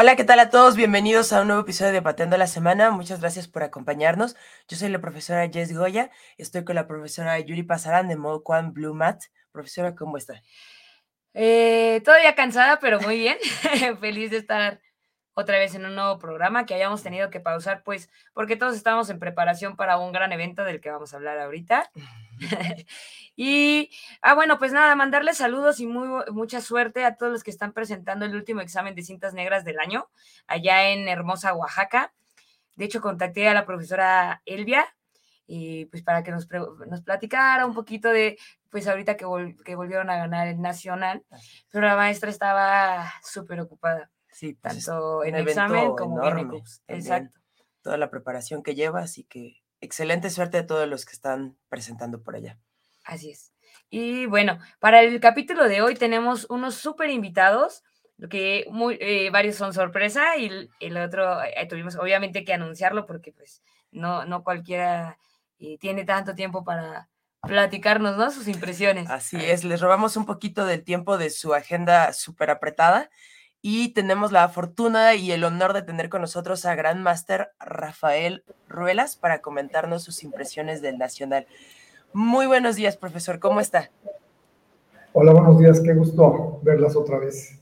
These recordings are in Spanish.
Hola, ¿qué tal a todos? Bienvenidos a un nuevo episodio de Pateando la Semana. Muchas gracias por acompañarnos. Yo soy la profesora Jess Goya. Estoy con la profesora Yuri Pasarán de One Blue Mat. Profesora, ¿cómo está? Eh, todavía cansada, pero muy bien. Feliz de estar otra vez en un nuevo programa que hayamos tenido que pausar, pues, porque todos estamos en preparación para un gran evento del que vamos a hablar ahorita. y, ah, bueno, pues nada, mandarles saludos y muy, mucha suerte a todos los que están presentando el último examen de cintas negras del año, allá en hermosa Oaxaca. De hecho, contacté a la profesora Elvia, y pues para que nos, nos platicara un poquito de, pues ahorita que, que volvieron a ganar el nacional, pero la maestra estaba súper ocupada. Sí, pues, tanto en examen como en Exacto. Toda la preparación que lleva, así que excelente suerte a todos los que están presentando por allá. Así es. Y bueno, para el capítulo de hoy tenemos unos súper invitados, que muy, eh, varios son sorpresa y el otro eh, tuvimos obviamente que anunciarlo porque pues no, no cualquiera eh, tiene tanto tiempo para platicarnos, ¿no? Sus impresiones. Así es, les robamos un poquito del tiempo de su agenda súper apretada y tenemos la fortuna y el honor de tener con nosotros a Gran Master Rafael Ruelas para comentarnos sus impresiones del Nacional. Muy buenos días, profesor, ¿cómo está? Hola, buenos días, qué gusto verlas otra vez.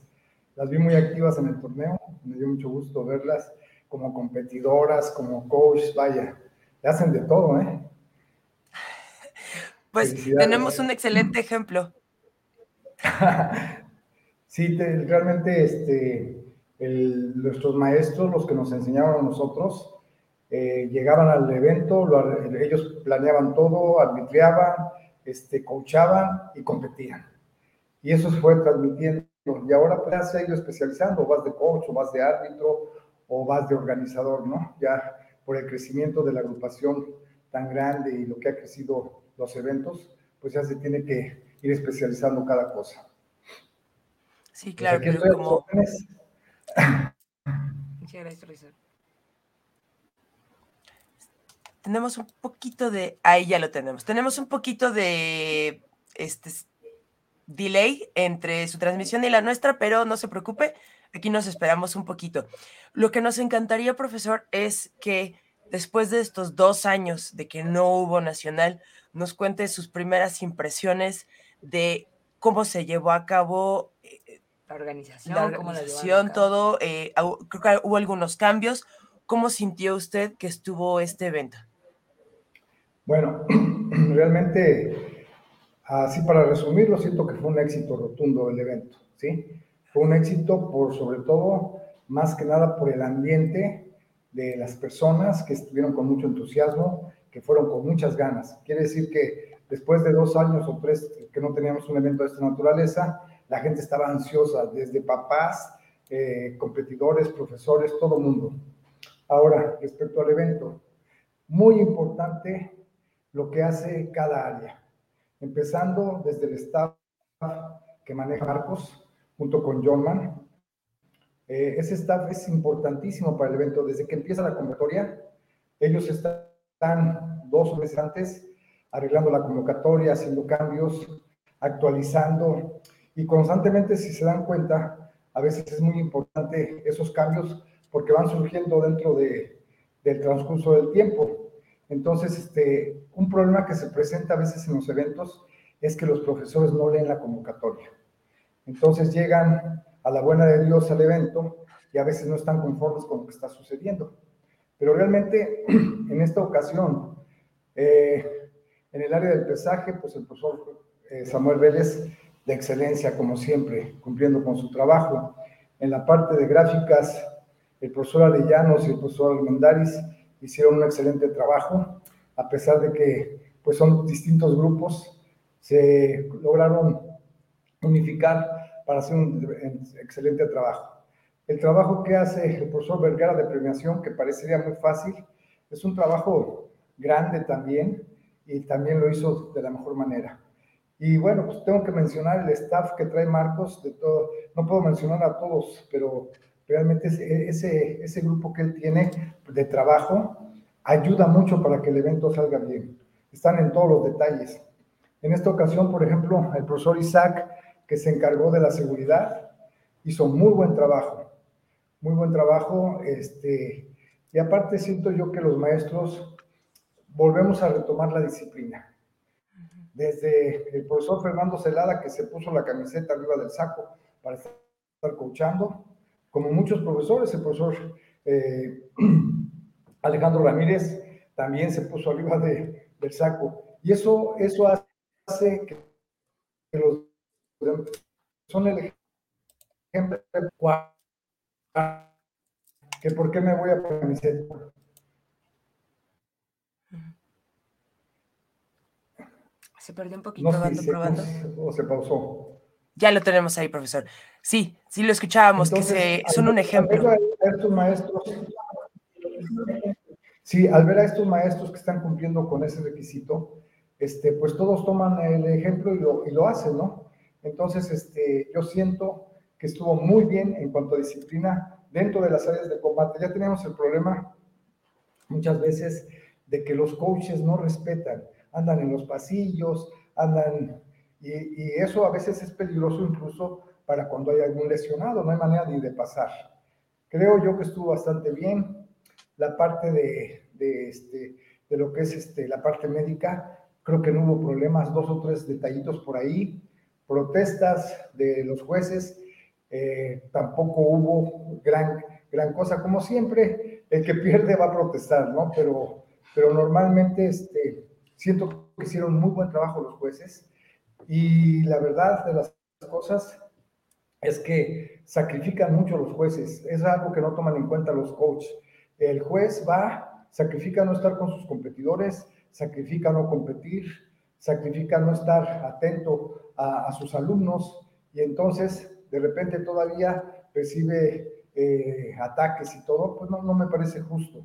Las vi muy activas en el torneo, me dio mucho gusto verlas como competidoras, como coach, vaya, le hacen de todo, ¿eh? Pues tenemos un excelente ejemplo. Sí, realmente este, nuestros maestros, los que nos enseñaron a nosotros, eh, llegaban al evento, ellos planeaban todo, arbitreaban, este, coachaban y competían. Y eso se fue transmitiendo. Y ahora pues, ya se ha ido especializando, vas de coach o vas de árbitro o vas de organizador, ¿no? Ya por el crecimiento de la agrupación tan grande y lo que ha crecido los eventos, pues ya se tiene que ir especializando cada cosa. Sí, claro, pero como... Tenemos un poquito de... Ahí ya lo tenemos. Tenemos un poquito de este delay entre su transmisión y la nuestra, pero no se preocupe, aquí nos esperamos un poquito. Lo que nos encantaría, profesor, es que después de estos dos años de que no hubo nacional, nos cuente sus primeras impresiones de cómo se llevó a cabo la organización, la organización todo, eh, creo que hubo algunos cambios. ¿Cómo sintió usted que estuvo este evento? Bueno, realmente, así para resumirlo, siento que fue un éxito rotundo el evento, ¿sí? Fue un éxito por, sobre todo, más que nada por el ambiente de las personas que estuvieron con mucho entusiasmo, que fueron con muchas ganas. Quiere decir que después de dos años o tres que no teníamos un evento de esta naturaleza, la gente estaba ansiosa, desde papás, eh, competidores, profesores, todo el mundo. Ahora, respecto al evento, muy importante lo que hace cada área, empezando desde el staff que maneja Marcos, junto con John Eh, ese staff es importantísimo para el evento. Desde que empieza la convocatoria, ellos están dos meses antes arreglando la convocatoria, haciendo cambios, actualizando y constantemente, si se dan cuenta, a veces es muy importante esos cambios porque van surgiendo dentro de, del transcurso del tiempo. Entonces, este, un problema que se presenta a veces en los eventos es que los profesores no leen la convocatoria. Entonces llegan a la buena de Dios al evento y a veces no están conformes con lo que está sucediendo. Pero realmente, en esta ocasión, eh, en el área del pesaje, pues el profesor eh, Samuel Vélez de excelencia, como siempre, cumpliendo con su trabajo. En la parte de gráficas, el profesor Arellanos y el profesor Almendaris hicieron un excelente trabajo, a pesar de que pues, son distintos grupos, se lograron unificar para hacer un excelente trabajo. El trabajo que hace el profesor Vergara de premiación, que parecería muy fácil, es un trabajo grande también y también lo hizo de la mejor manera. Y bueno, pues tengo que mencionar el staff que trae Marcos, de todo, no puedo mencionar a todos, pero realmente ese, ese, grupo que él tiene de trabajo ayuda mucho para que el evento salga bien. Están en todos los detalles. En esta ocasión, por ejemplo, el profesor Isaac, que se encargó de la seguridad, hizo muy buen trabajo. muy buen trabajo. Este, y aparte siento yo que los maestros volvemos a retomar la disciplina. Desde el profesor Fernando Celada, que se puso la camiseta arriba del saco para estar coachando, como muchos profesores, el profesor eh, Alejandro Ramírez también se puso arriba de, del saco. Y eso, eso hace que, los son el ejemplo que por qué me voy a camiseta. Se perdió un poquito, no, probando. O se pausó. Ya lo tenemos ahí, profesor. Sí, sí lo escuchábamos, que se, son un ejemplo. A estos maestros, sí, al ver a estos maestros que están cumpliendo con ese requisito, este, pues todos toman el ejemplo y lo, y lo hacen, ¿no? Entonces, este, yo siento que estuvo muy bien en cuanto a disciplina dentro de las áreas de combate. Ya tenemos el problema muchas veces de que los coaches no respetan andan en los pasillos, andan, y, eso a veces es peligroso incluso para cuando hay algún lesionado, no hay manera ni de pasar. Creo yo que estuvo bastante bien. La parte de, de, este, de lo que es este, la parte médica, creo que no hubo problemas, dos o tres detallitos por ahí. Protestas de los jueces, eh, tampoco hubo gran, gran cosa. Como siempre, el que pierde va a protestar, ¿no? Pero, pero normalmente este, Siento que hicieron muy buen trabajo los jueces y la verdad de las cosas es que sacrifican mucho los jueces. Es algo que no toman en cuenta los coaches. El juez va, sacrifica no estar con sus competidores, sacrifica no competir, sacrifica no estar atento a, sus alumnos y entonces de repente todavía recibe eh, ataques y todo, pues no, no me parece justo,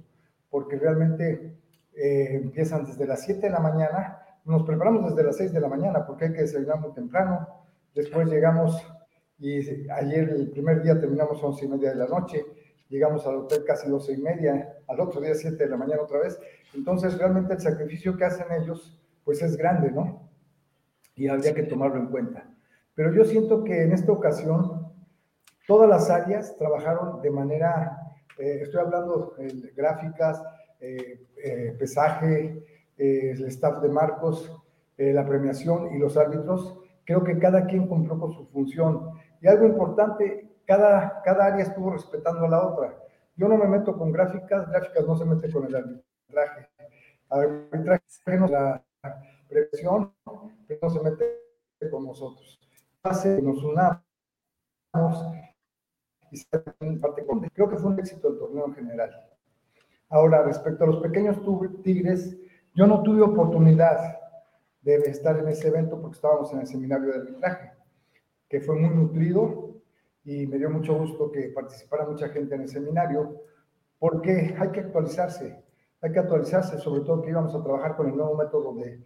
porque realmente eh, empiezan desde las 7 de la mañana, nos preparamos desde las 6 de la mañana porque hay que desayunar muy temprano, después llegamos y ayer el primer día terminamos a 11 y media de la noche, llegamos al hotel casi 12 y media, al otro día 7 de la mañana otra vez, entonces realmente el sacrificio que hacen ellos pues es grande, ¿no? Y habría que tomarlo en cuenta. Pero yo siento que en esta ocasión todas las áreas trabajaron de manera, eh, estoy hablando de gráficas, eh, eh, pesaje, eh, el staff de Marcos, la premiación y los árbitros, creo que cada quien cumplió con su función. Y algo importante, cada, cada área estuvo respetando a la otra. Yo no me meto con gráficas, gráficas no se mete con el arbitraje. Arbitraje la presión, pero no se mete con nosotros. Hace que nos unamos y se parte con. Creo que fue un éxito el torneo en general. Ahora, respecto a los pequeños tigres, yo no tuve oportunidad de estar en ese evento porque estábamos en el seminario de arbitraje, que fue muy nutrido y me dio mucho gusto que participara mucha gente en el seminario, porque hay que actualizarse, hay que actualizarse, sobre todo que íbamos a trabajar con el nuevo método de,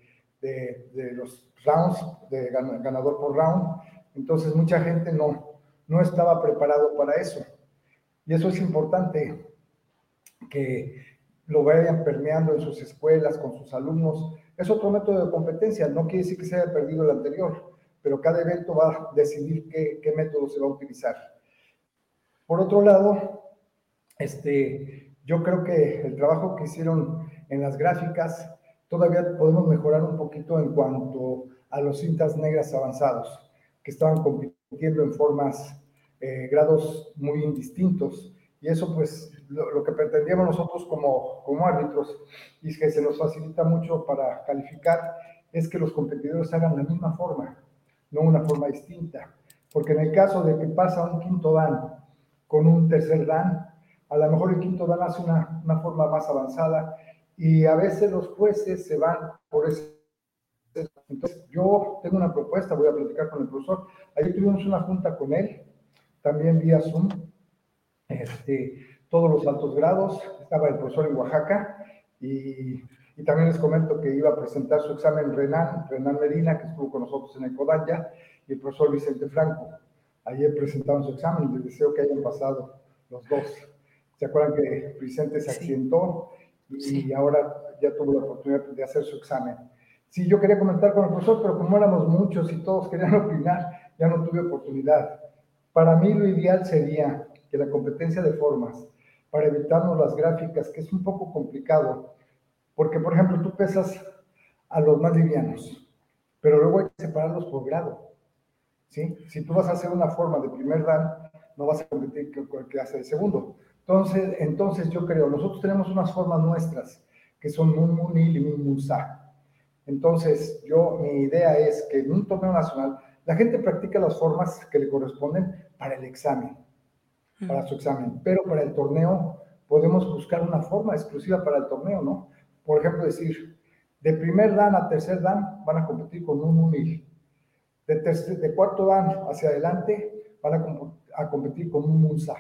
de, los rounds, de ganador por round, entonces mucha gente no, no estaba preparado para eso. Y eso es importante, que lo vayan permeando en sus escuelas, con sus alumnos. Es otro método de competencia, no quiere decir que se haya perdido el anterior, pero cada evento va a decidir qué, método se va a utilizar. Por otro lado, este, yo creo que el trabajo que hicieron en las gráficas, todavía podemos mejorar un poquito en cuanto a los cintas negras avanzados, que estaban compitiendo en formas, eh, grados muy indistintos. Y eso pues lo, que pretendíamos nosotros como, como árbitros y es que se nos facilita mucho para calificar es que los competidores hagan la misma forma, no una forma distinta. Porque en el caso de que pasa un quinto dan con un tercer dan, a lo mejor el quinto dan hace una, una forma más avanzada y a veces los jueces se van por ese entonces, yo tengo una propuesta, voy a platicar con el profesor. Ayer tuvimos una junta con él, también vía Zoom. Este, todos los altos grados, estaba el profesor en Oaxaca y, y, también les comento que iba a presentar su examen Renan, Renan Medina, que estuvo con nosotros en el Codanya, y el profesor Vicente Franco. Ayer presentaron su examen, les deseo que hayan pasado los dos. ¿Se acuerdan que Vicente se accidentó y ahora ya tuvo la oportunidad de hacer su examen? Sí, yo quería comentar con el profesor, pero como éramos muchos y todos querían opinar, ya no tuve oportunidad. Para mí lo ideal sería que la competencia de formas, para evitarnos las gráficas, que es un poco complicado, porque por ejemplo tú pesas a los más livianos, pero luego hay que separarlos por grado. ¿sí? Si tú vas a hacer una forma de primer dan, no vas a competir con el que hace de segundo. Entonces, entonces yo creo, nosotros tenemos unas formas nuestras, que son Mun Munil y Mun Munsa. Entonces, yo, mi idea es que en un torneo nacional, la gente practica las formas que le corresponden para el examen, para su examen, pero para el torneo podemos buscar una forma exclusiva para el torneo, ¿no? Por ejemplo, decir, de primer dan a tercer dan van a competir con un unil. De, de cuarto dan hacia adelante van a, competir con un munsa.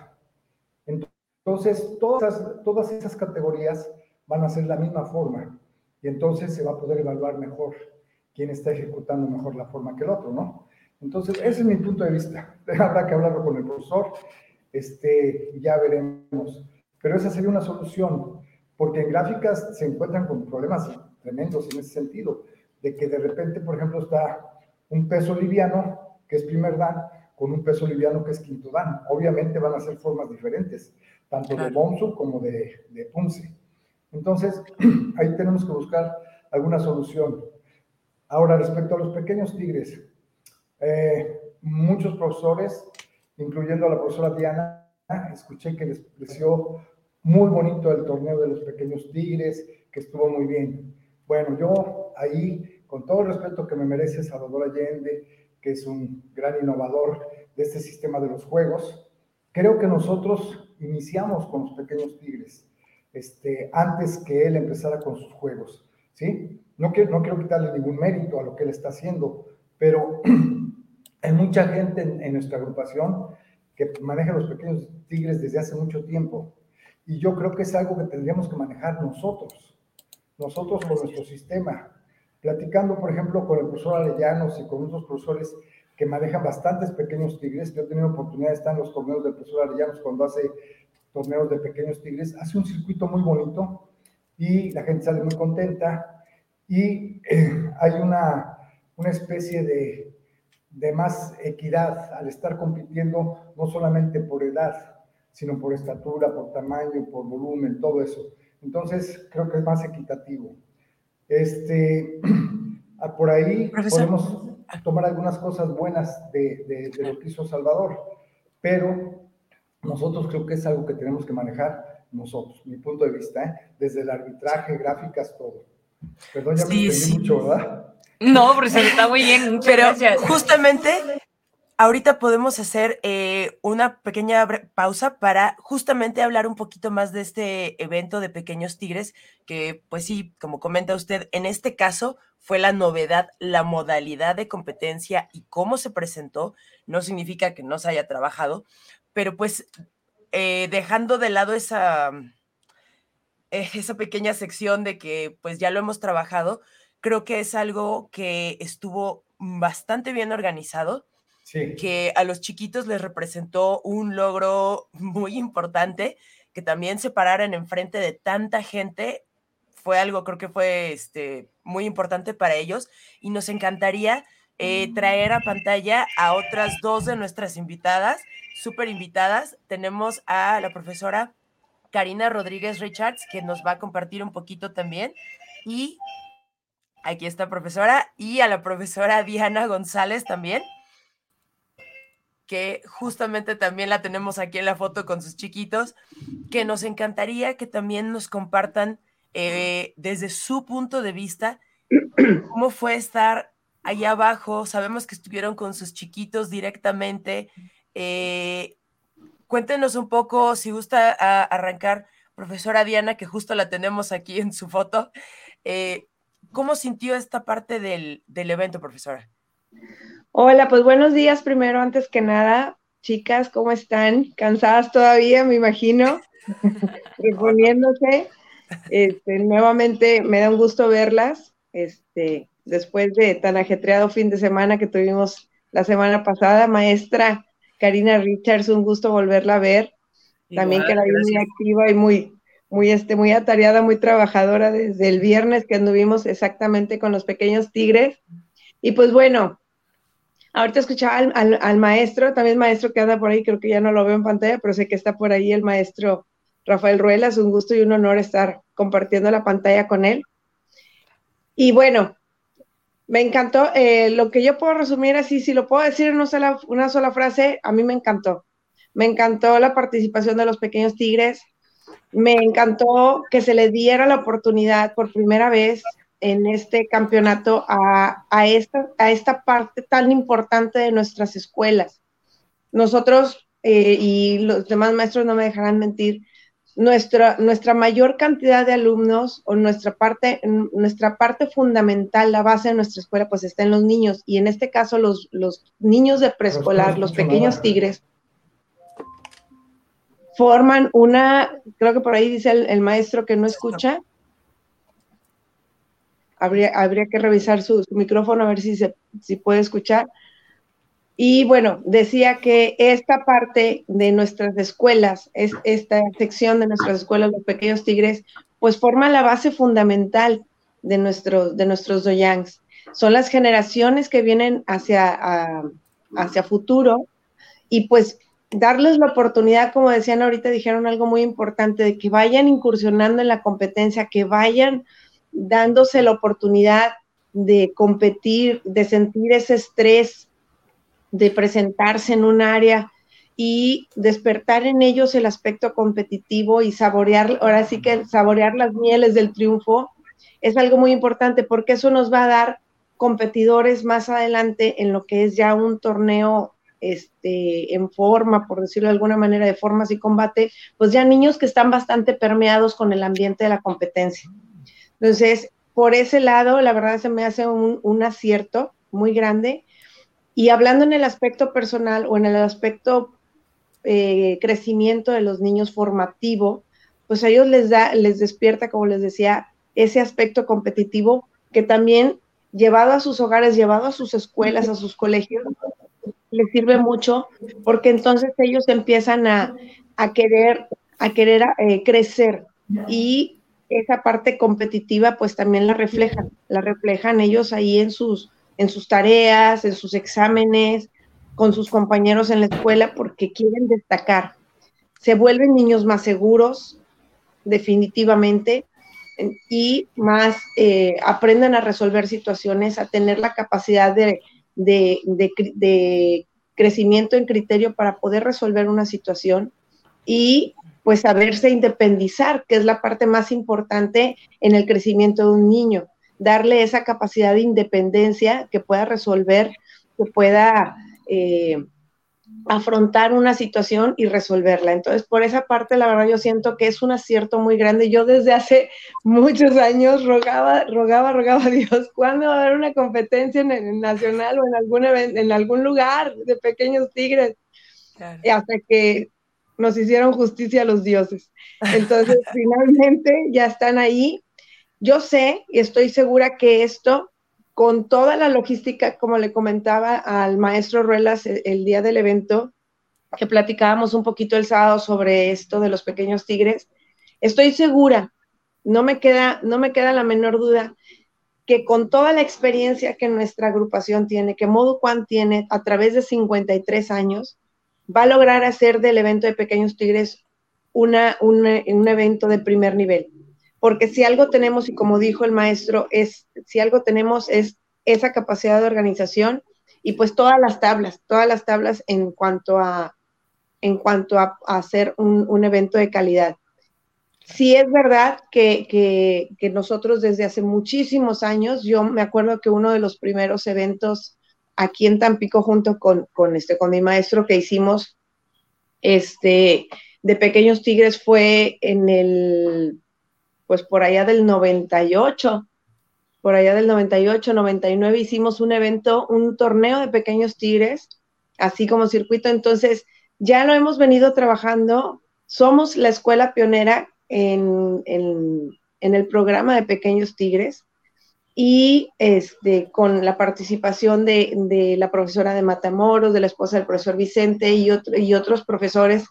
Entonces, todas, todas esas categorías van a ser la misma forma y entonces se va a poder evaluar mejor quién está ejecutando mejor la forma que el otro, ¿no? Entonces, ese es mi punto de vista. Habrá que hablarlo con el profesor, este, ya veremos. Pero esa sería una solución, porque en gráficas se encuentran con problemas tremendos en ese sentido, de que de repente, por ejemplo, está un peso liviano, que es primer dan, con un peso liviano que es quinto dan. Obviamente van a ser formas diferentes, tanto de Bonsu como de, de Punce. Entonces, ahí tenemos que buscar alguna solución. Ahora, respecto a los pequeños tigres, eh, muchos profesores, incluyendo a la profesora Diana, escuché que les pareció muy bonito el torneo de los pequeños tigres, que estuvo muy bien. Bueno, yo ahí, con todo el respeto que me merece Salvador Allende, que es un gran innovador de este sistema de los juegos, creo que nosotros iniciamos con los pequeños tigres este, antes que él empezara con sus juegos, ¿sí? No quiero, no quiero quitarle ningún mérito a lo que él está haciendo, pero hay mucha gente en, nuestra agrupación que maneja los pequeños tigres desde hace mucho tiempo. Y yo creo que es algo que tendríamos que manejar nosotros, nosotros con nuestro sistema. Platicando, por ejemplo, con el profesor Alellanos y con otros profesores que manejan bastantes pequeños tigres, yo he tenido oportunidad de estar en los torneos del profesor Alellanos cuando hace torneos de pequeños tigres, hace un circuito muy bonito y la gente sale muy contenta y eh, hay una, una especie de, de más equidad al estar compitiendo no solamente por edad, sino por estatura, por tamaño, por volumen, todo eso. Entonces, creo que es más equitativo. Este, por ahí podemos tomar algunas cosas buenas de, de, de, lo que hizo Salvador, pero nosotros creo que es algo que tenemos que manejar nosotros, mi punto de vista, ¿eh? desde el arbitraje, gráficas, todo. Perdón, ya me entendí mucho, ¿verdad? No, pero se está muy bien. Pero justamente ahorita podemos hacer eh, una pequeña pausa para justamente hablar un poquito más de este evento de Pequeños Tigres, que pues sí, como comenta usted, en este caso fue la novedad, la modalidad de competencia y cómo se presentó. No significa que no se haya trabajado, pero pues eh, dejando de lado esa, eh, esa pequeña sección de que pues ya lo hemos trabajado, creo que es algo que estuvo bastante bien organizado, que a los chiquitos les representó un logro muy importante, que también se pararan enfrente de tanta gente fue algo, creo que fue este, muy importante para ellos y nos encantaría eh, traer a pantalla a otras dos de nuestras invitadas súper invitadas. Tenemos a la profesora Karina Rodríguez Richards, que nos va a compartir un poquito también. Y aquí está profesora. Y a la profesora Diana González también, que justamente también la tenemos aquí en la foto con sus chiquitos, que nos encantaría que también nos compartan eh, desde su punto de vista cómo fue estar allá abajo. Sabemos que estuvieron con sus chiquitos directamente eh, cuéntenos un poco, si gusta arrancar, profesora Diana, que justo la tenemos aquí en su foto. Eh, ¿Cómo sintió esta parte del, evento, profesora? Hola, pues buenos días primero, antes que nada. Chicas, ¿cómo están? ¿Cansadas todavía, me imagino? Reponiéndose. Este, nuevamente me da un gusto verlas. Este, después de tan ajetreado fin de semana que tuvimos la semana pasada, maestra, Karina Richards, un gusto volverla a ver. También que la vi muy activa y muy, muy, este, muy atareada, muy trabajadora desde el viernes que anduvimos exactamente con los pequeños tigres. Y pues bueno, Ahorita escuchaba al, maestro, también maestro que anda por ahí, creo que ya no lo veo en pantalla, pero sé que está por ahí el maestro Rafael Ruelas. Un gusto y un honor estar compartiendo la pantalla con él. Y bueno, me encantó. Eh, lo que yo puedo resumir así, si lo puedo decir en una una sola frase, a mí me encantó. Me encantó la participación de los pequeños tigres. Me encantó que se les diera la oportunidad por primera vez en este campeonato a, esta, a esta parte tan importante de nuestras escuelas. Nosotros, eh, y los demás maestros no me dejarán mentir, nuestra, nuestra mayor cantidad de alumnos o nuestra parte, nuestra parte fundamental, la base de nuestra escuela, pues está en los niños. Y en este caso, los, los niños de preescolar, los pequeños tigres, forman una, creo que por ahí dice el, maestro que no escucha. Habría, habría que revisar su, su, micrófono a ver si, se, si puede escuchar. Y bueno, decía que esta parte de nuestras escuelas, es, esta sección de nuestras escuelas, los pequeños tigres, pues forma la base fundamental de, nuestros de nuestros doyangs. Son las generaciones que vienen hacia, hacia futuro y pues darles la oportunidad, como decían ahorita, dijeron algo muy importante, de que vayan incursionando en la competencia, que vayan dándose la oportunidad de competir, de sentir ese estrés de presentarse en un área y despertar en ellos el aspecto competitivo y saborear, ahora sí que saborear las mieles del triunfo es algo muy importante porque eso nos va a dar competidores más adelante en lo que es ya un torneo este, en forma, por decirlo de alguna manera, de formas y combate, pues ya niños que están bastante permeados con el ambiente de la competencia. Entonces, por ese lado, la verdad se me hace un, acierto muy grande y hablando en el aspecto personal o en el aspecto eh, crecimiento de los niños formativo, pues a ellos les da, les despierta, como les decía, ese aspecto competitivo que también llevado a sus hogares, llevado a sus escuelas, a sus colegios, les sirve mucho porque entonces ellos empiezan a, querer, a querer eh, crecer y esa parte competitiva pues también la reflejan, la reflejan ellos ahí en sus, en sus tareas, en sus exámenes, con sus compañeros en la escuela, porque quieren destacar. Se vuelven niños más seguros, definitivamente, y más eh, aprenden a resolver situaciones, a tener la capacidad de, de, crecimiento en criterio para poder resolver una situación y pues saberse independizar, que es la parte más importante en el crecimiento de un niño. Darle esa capacidad de independencia que pueda resolver, que pueda eh, afrontar una situación y resolverla. Entonces, por esa parte, la verdad, yo siento que es un acierto muy grande. Yo desde hace muchos años rogaba, rogaba, rogaba a Dios, ¿cuándo va a haber una competencia en el nacional o en algún, en algún lugar de pequeños tigres? Y hasta que nos hicieron justicia los dioses. Entonces, finalmente ya están ahí yo sé y estoy segura que esto, con toda la logística, como le comentaba al maestro Ruelas el, día del evento, que platicábamos un poquito el sábado sobre esto de los pequeños tigres, estoy segura, no me queda, no me queda la menor duda, que con toda la experiencia que nuestra agrupación tiene, que Modo Quan tiene a través de 53 años, va a lograr hacer del evento de Pequeños Tigres una, un evento de primer nivel porque si algo tenemos, y como dijo el maestro, es, si algo tenemos es esa capacidad de organización y pues todas las tablas, todas las tablas en cuanto a, en cuanto a, hacer un, evento de calidad. Sí es verdad que, nosotros desde hace muchísimos años, yo me acuerdo que uno de los primeros eventos aquí en Tampico junto con, con, este, con mi maestro que hicimos este, de Pequeños Tigres fue en el pues por allá del 98, por allá del 98, 99 hicimos un evento, un torneo de pequeños tigres, así como circuito. Entonces, ya lo hemos venido trabajando. Somos la escuela pionera en, el programa de pequeños tigres y este, con la participación de, la profesora de Matamoros, de la esposa del profesor Vicente y, y otros profesores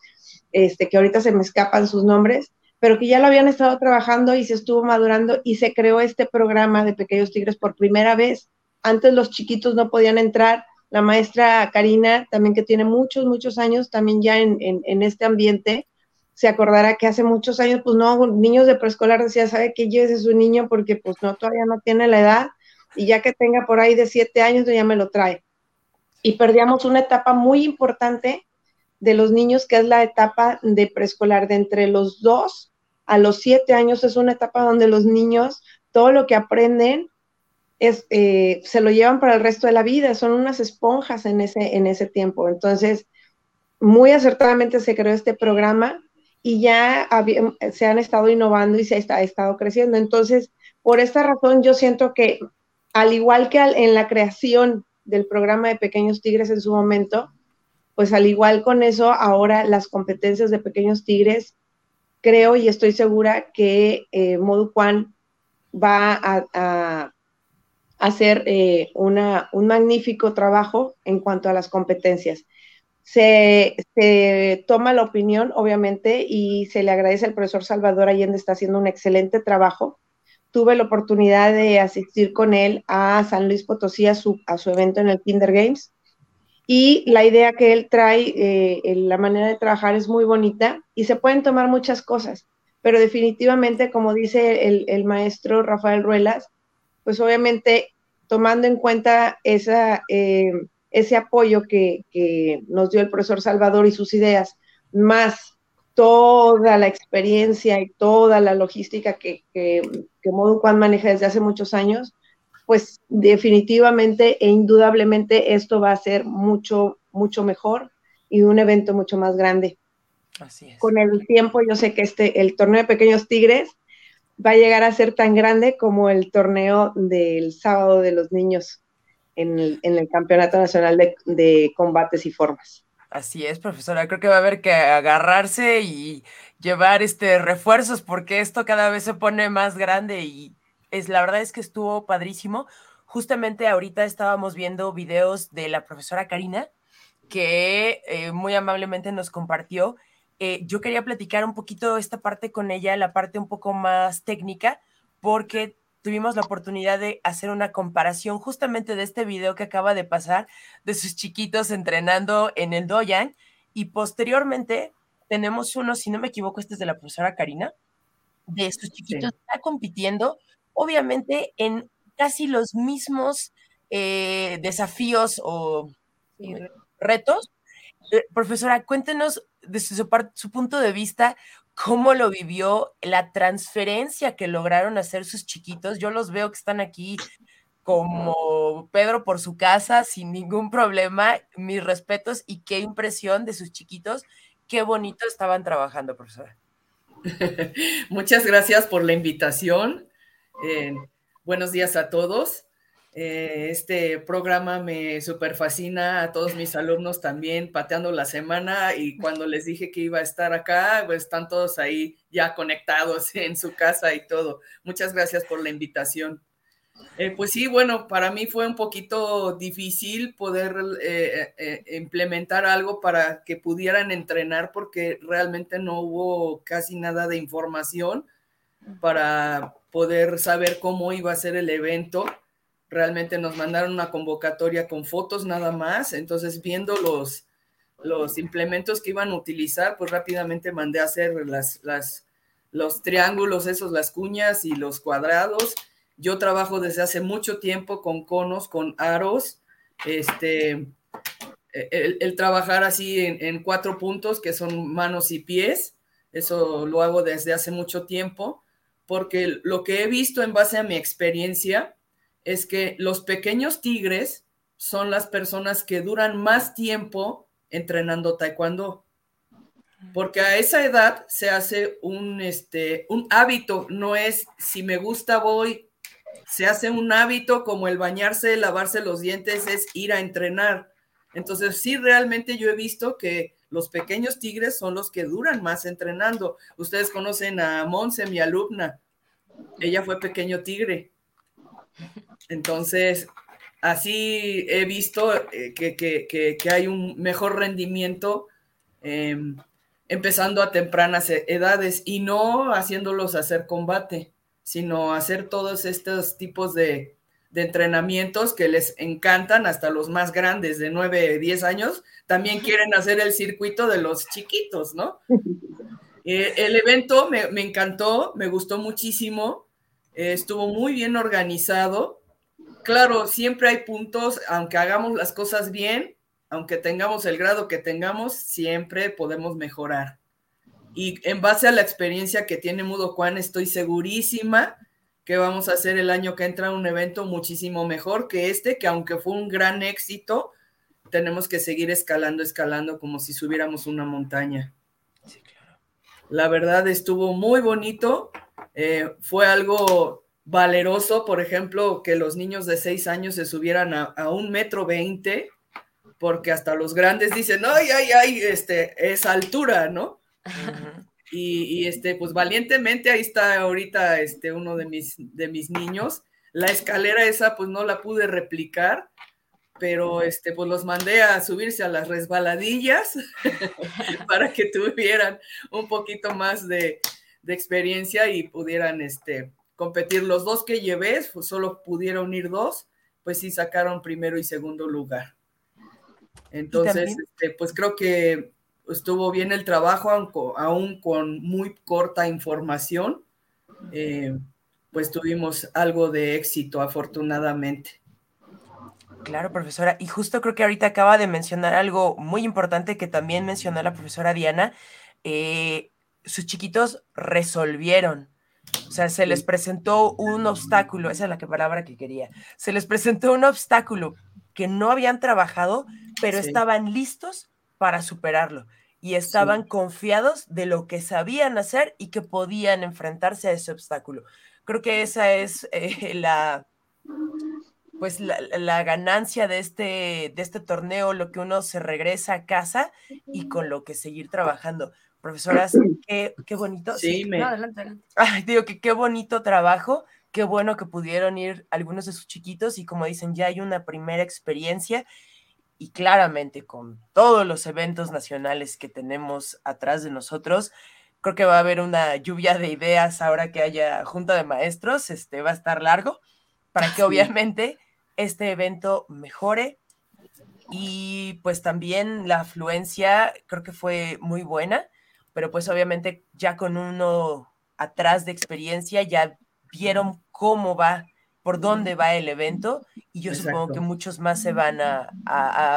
este, que ahorita se me escapan sus nombres, pero que ya lo habían estado trabajando y se estuvo madurando y se creó este programa de Pequeños Tigres por primera vez. Antes los chiquitos no podían entrar, la maestra Karina, también que tiene muchos, muchos años también ya en, en, este ambiente, se acordará que hace muchos años, pues no, niños de preescolar decía, sabe que lleves a su niño porque pues no, todavía no tiene la edad y ya que tenga por ahí de siete años, ya me lo trae. Y perdíamos una etapa muy importante de los niños, que es la etapa de preescolar, de entre los dos a los siete años, es una etapa donde los niños, todo lo que aprenden, es, eh, se lo llevan para el resto de la vida, son unas esponjas en ese, en ese tiempo. Entonces, muy acertadamente se creó este programa y ya se han estado innovando y se ha estado creciendo. Entonces, por esta razón, yo siento que al igual que en la creación del programa de Pequeños Tigres en su momento, pues al igual con eso, ahora las competencias de Pequeños Tigres, creo y estoy segura que eh, Moduquan va a, hacer eh, una, un magnífico trabajo en cuanto a las competencias. Se, se, toma la opinión, obviamente, y se le agradece al profesor Salvador Allende, está haciendo un excelente trabajo tuve la oportunidad de asistir con él a San Luis Potosí a su, a su evento en el Kinder Games. Y la idea que él trae, eh, la manera de trabajar es muy bonita y se pueden tomar muchas cosas, pero definitivamente, como dice el, maestro Rafael Ruelas, pues obviamente tomando en cuenta esa, eh, ese apoyo que, que nos dio el profesor Salvador y sus ideas, más toda la experiencia y toda la logística que, que, que maneja desde hace muchos años, pues definitivamente e indudablemente esto va a ser mucho, mucho mejor y un evento mucho más grande. Así es. Con el tiempo yo sé que este, el torneo de pequeños tigres va a llegar a ser tan grande como el torneo del sábado de los niños en el, en el Campeonato Nacional de, de Combates y Formas. Así es, profesora. Creo que va a haber que agarrarse y llevar este refuerzos porque esto cada vez se pone más grande y es la verdad es que estuvo padrísimo. Justamente ahorita estábamos viendo videos de la profesora Karina que eh, muy amablemente nos compartió. Eh, yo quería platicar un poquito esta parte con ella, la parte un poco más técnica, porque tuvimos la oportunidad de hacer una comparación justamente de este video que acaba de pasar de sus chiquitos entrenando en el Doyan y posteriormente tenemos uno, si no me equivoco, este es de la profesora Karina, de sus chiquitos está compitiendo, obviamente en casi los mismos eh, desafíos o retos. Eh, profesora, cuéntenos desde su, su punto de vista cómo lo vivió, la transferencia que lograron hacer sus chiquitos. Yo los veo que están aquí como Pedro por su casa sin ningún problema. Mis respetos y qué impresión de sus chiquitos. Qué bonito estaban trabajando, profesora. Muchas gracias por la invitación. Eh, buenos días a todos. Eh, este programa me super fascina a todos mis alumnos también, pateando la semana y cuando les dije que iba a estar acá, pues están todos ahí ya conectados en su casa y todo. Muchas gracias por la invitación. Eh, pues sí, bueno, para mí fue un poquito difícil poder implementar algo para que pudieran entrenar porque realmente no hubo casi nada de información para poder saber cómo iba a ser el evento. Realmente nos mandaron una convocatoria con fotos nada más, entonces viendo los, los implementos que iban a utilizar, pues rápidamente mandé a hacer las, las, los triángulos, esos, las cuñas y los cuadrados. Yo trabajo desde hace mucho tiempo con conos, con aros, este, el, trabajar así en, en, cuatro puntos, que son manos y pies, eso lo hago desde hace mucho tiempo, porque lo que he visto en base a mi experiencia, es que los pequeños tigres son las personas que duran más tiempo entrenando taekwondo. Porque a esa edad se hace un, este, un hábito, no es si me gusta voy, se hace un hábito como el bañarse, lavarse los dientes, es ir a entrenar. Entonces, sí, realmente yo he visto que los pequeños tigres son los que duran más entrenando. Ustedes conocen a Monse, mi alumna. Ella fue pequeño tigre. Entonces, así he visto eh, que, hay un mejor rendimiento em, empezando a tempranas e-, edades y no haciéndolos hacer combate, sino hacer todos estos tipos de, de entrenamientos que les encantan, hasta los más grandes de 9, 10 años, también quieren hacer el circuito de los chiquitos, ¿no? Eh, el evento me, me, encantó, me gustó muchísimo, eh, estuvo muy bien organizado. Claro, siempre hay puntos, aunque hagamos las cosas bien, aunque tengamos el grado que tengamos, siempre podemos mejorar. Y en base a la experiencia que tiene Mudo Juan, estoy segurísima que vamos a hacer el año que entra un evento muchísimo mejor que este, que aunque fue un gran éxito, tenemos que seguir escalando, escalando como si subiéramos una montaña. Sí, claro. La verdad estuvo muy bonito, eh, fue algo valeroso, por ejemplo, que los niños de seis años se subieran a, a un metro veinte, porque hasta los grandes dicen, ay, ay, ay, este, es altura, ¿no? Y, este, pues valientemente ahí está ahorita este, uno de mis, de mis niños. La escalera esa, pues no la pude replicar, pero este, pues los mandé a subirse a las resbaladillas para que tuvieran un poquito más de, de, experiencia y pudieran este, competir. Los dos que llevé, pues solo pudieron ir dos, pues sí sacaron primero y segundo lugar. Entonces, este, pues creo que estuvo bien el trabajo, aún con muy corta información, eh, pues tuvimos algo de éxito, afortunadamente. Claro, profesora. Y justo creo que ahorita acaba de mencionar algo muy importante que también mencionó la profesora Diana. Eh, sus chiquitos resolvieron. O sea, se les presentó un obstáculo, esa es la palabra que quería. Se les presentó un obstáculo que no habían trabajado, pero estaban listos para superarlo y estaban confiados de lo que sabían hacer y que podían enfrentarse a ese obstáculo. Creo que esa es eh, la, pues la, ganancia de este, de este torneo, lo que uno se regresa a casa y con lo que seguir trabajando. Profesoras, qué, qué bonito. Sí, me... adelante, adelante. digo que qué bonito trabajo, qué bueno que pudieron ir algunos de sus chiquitos y como dicen, ya hay una primera experiencia y claramente con todos los eventos nacionales que tenemos atrás de nosotros, creo que va a haber una lluvia de ideas ahora que haya junta de maestros, este va a estar largo para que obviamente este evento mejore y pues también la afluencia creo que fue muy buena, pero pues obviamente ya con uno atrás de experiencia ya vieron cómo va por dónde va el evento y yo supongo que muchos más se van a,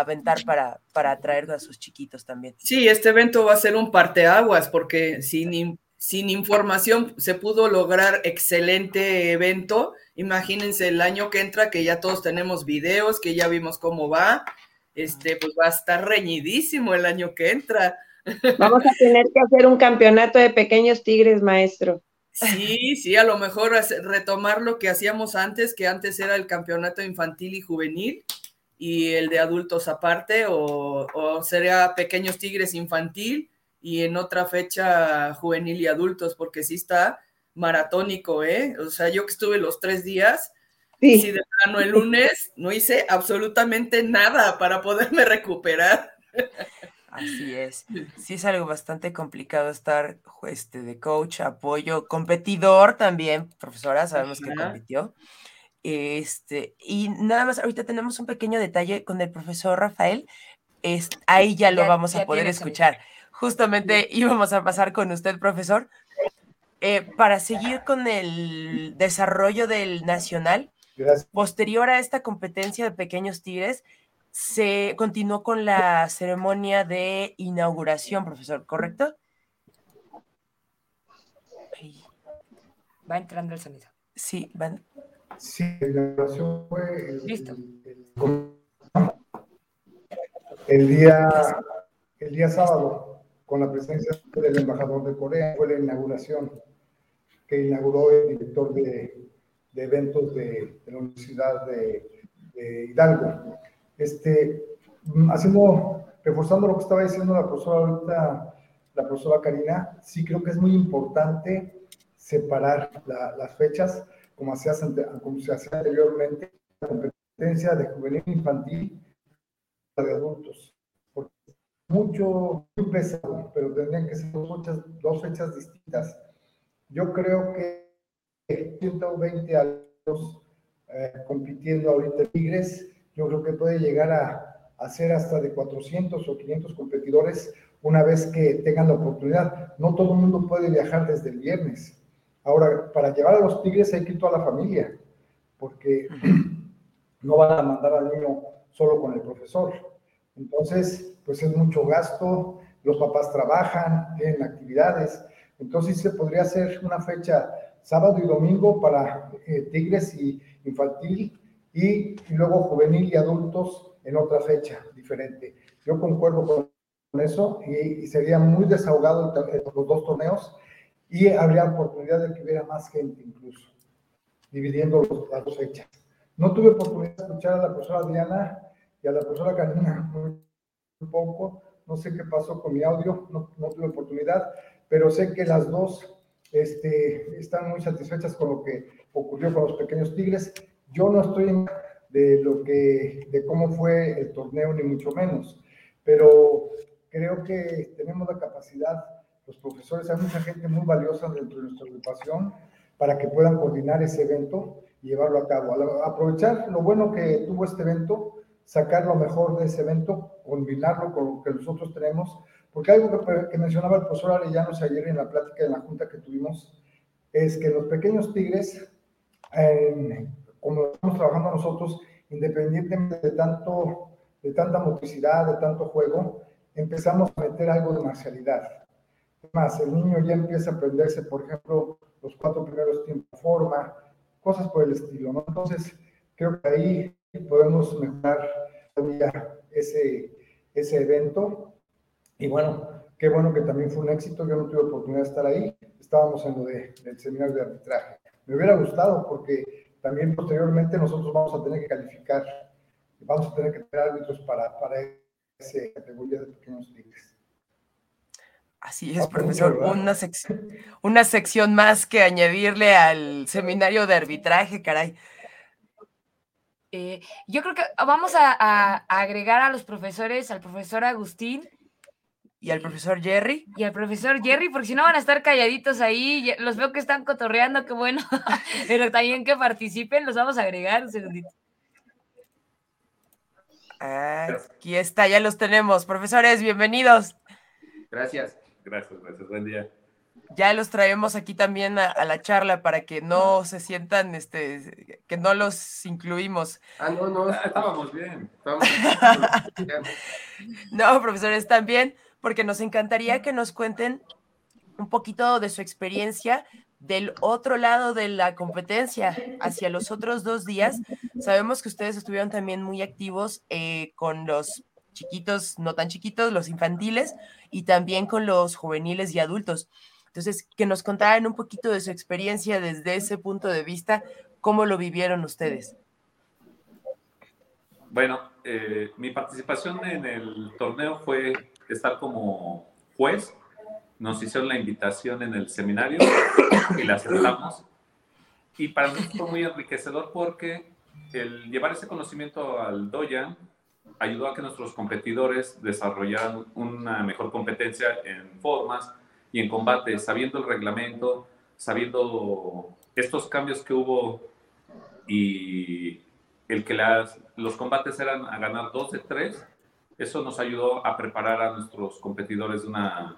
aventar para, para atraer a sus chiquitos también. Sí, este evento va a ser un parteaguas porque sin, sin información se pudo lograr excelente evento. Imagínense el año que entra que ya todos tenemos videos, que ya vimos cómo va. Este, pues va a estar reñidísimo el año que entra. Vamos a tener que hacer un campeonato de pequeños tigres, maestro. Sí, sí, a lo mejor retomar lo que hacíamos antes, que antes era el campeonato infantil y juvenil y el de adultos aparte, o, sería Pequeños Tigres infantil y en otra fecha juvenil y adultos, porque sí está maratónico, ¿eh? O sea, yo que estuve los tres días, sí. si de plano el lunes no hice absolutamente nada para poderme recuperar. Así es. Sí es algo bastante complicado estar este, de coach, apoyo, competidor también, profesora, sabemos que compitió. Este, y nada más, ahorita tenemos un pequeño detalle con el profesor Rafael. Es, ahí ya lo vamos a poder escuchar. Justamente íbamos a pasar con usted, profesor, eh, para seguir con el desarrollo del nacional. Posterior a esta competencia de pequeños tigres, se continuó con la ceremonia de inauguración, profesor, ¿correcto? Va entrando el sonido. Sí, van. Sí, la inauguración fue el, Listo. El, día, el día sábado, con la presencia del embajador de Corea, fue la inauguración que inauguró el director de, eventos de, la Universidad de, de Hidalgo este, haciendo, reforzando lo que estaba diciendo la profesora ahorita, la profesora Karina, sí creo que es muy importante separar las fechas, como se, hace, como se hacía anteriormente, la competencia de juvenil infantil de adultos. Porque mucho, muy pesado, pero tendrían que ser muchas, dos fechas distintas. Yo creo que 120 años eh, compitiendo ahorita Tigres. Yo creo que puede llegar a, a ser hasta de 400 o 500 competidores una vez que tengan la oportunidad. No todo el mundo puede viajar desde el viernes. Ahora, para llevar a los Tigres hay que ir toda la familia, porque no van a mandar al niño solo con el profesor. Entonces, pues es mucho gasto, los papás trabajan, tienen actividades. Entonces se podría hacer una fecha sábado y domingo para eh, Tigres y infantil y, luego juvenil y adultos en otra fecha diferente. Yo concuerdo con eso y, sería muy desahogado los dos torneos y habría oportunidad de que hubiera más gente incluso, dividiendo las dos fechas. No tuve oportunidad de escuchar a la profesora Diana y a la profesora Karina muy poco, no sé qué pasó con mi audio, no, tuve oportunidad, pero sé que las dos este, están muy satisfechas con lo que ocurrió con los pequeños Tigres. Yo no estoy en de lo que, de cómo fue el torneo, ni mucho menos, pero creo que tenemos la capacidad, los profesores, hay mucha gente muy valiosa dentro de nuestra agrupación para que puedan coordinar ese evento y llevarlo a cabo. Aprovechar lo bueno que tuvo este evento, sacar lo mejor de ese evento, combinarlo con lo que nosotros tenemos porque algo que, mencionaba el profesor Arellanos ayer en la plática de la junta que tuvimos, es que los pequeños tigres, como estamos trabajando nosotros, independientemente de, tanto, de tanta motricidad, de tanto juego, empezamos a meter algo de marcialidad. Más, el niño ya empieza a aprenderse, por ejemplo, los cuatro primeros tiempos forma, cosas por el estilo, ¿no? Entonces, creo que ahí podemos mejorar ese, ese evento y bueno, qué bueno que también fue un éxito. Yo no tuve oportunidad de estar ahí. Estábamos en lo de, del seminario de arbitraje. Me hubiera gustado porque también posteriormente nosotros vamos a tener que calificar, vamos a tener que tener árbitros para, para esa categoría de pequeños tigres. Así es, profesor. Una sección, una sección más que añadirle al seminario de arbitraje, caray. Eh, yo creo que vamos a, a, agregar a los profesores, al profesor Agustín, y al profesor Jerry. Y al profesor Jerry, porque si no van a estar calladitos ahí. Los veo que están cotorreando, qué bueno. Pero también que participen, los vamos a agregar un segundito. Aquí está, ya los tenemos. Profesores, bienvenidos. Gracias. Gracias, gracias. Buen día. Ya los traemos aquí también a, la charla para que no se sientan, este, que no los incluimos. Ah, no, no, estábamos bien. Estábamos bien. no, profesores, también porque nos encantaría que nos cuenten un poquito de su experiencia del otro lado de la competencia, hacia los otros dos días. Sabemos que ustedes estuvieron también muy activos eh, con los chiquitos, no tan chiquitos, los infantiles, y también con los juveniles y adultos. Entonces, que nos contaran un poquito de su experiencia desde ese punto de vista, cómo lo vivieron ustedes. Bueno, eh, mi participación en el torneo fue estar como juez. Nos hicieron la invitación en el seminario y la aceptamos. Y para mí fue muy enriquecedor porque el llevar ese conocimiento al Doya ayudó a que nuestros competidores desarrollaran una mejor competencia en formas y en combate, sabiendo el reglamento, sabiendo estos cambios que hubo y el que las, los combates eran a ganar dos de tres eso nos ayudó a preparar a nuestros competidores de una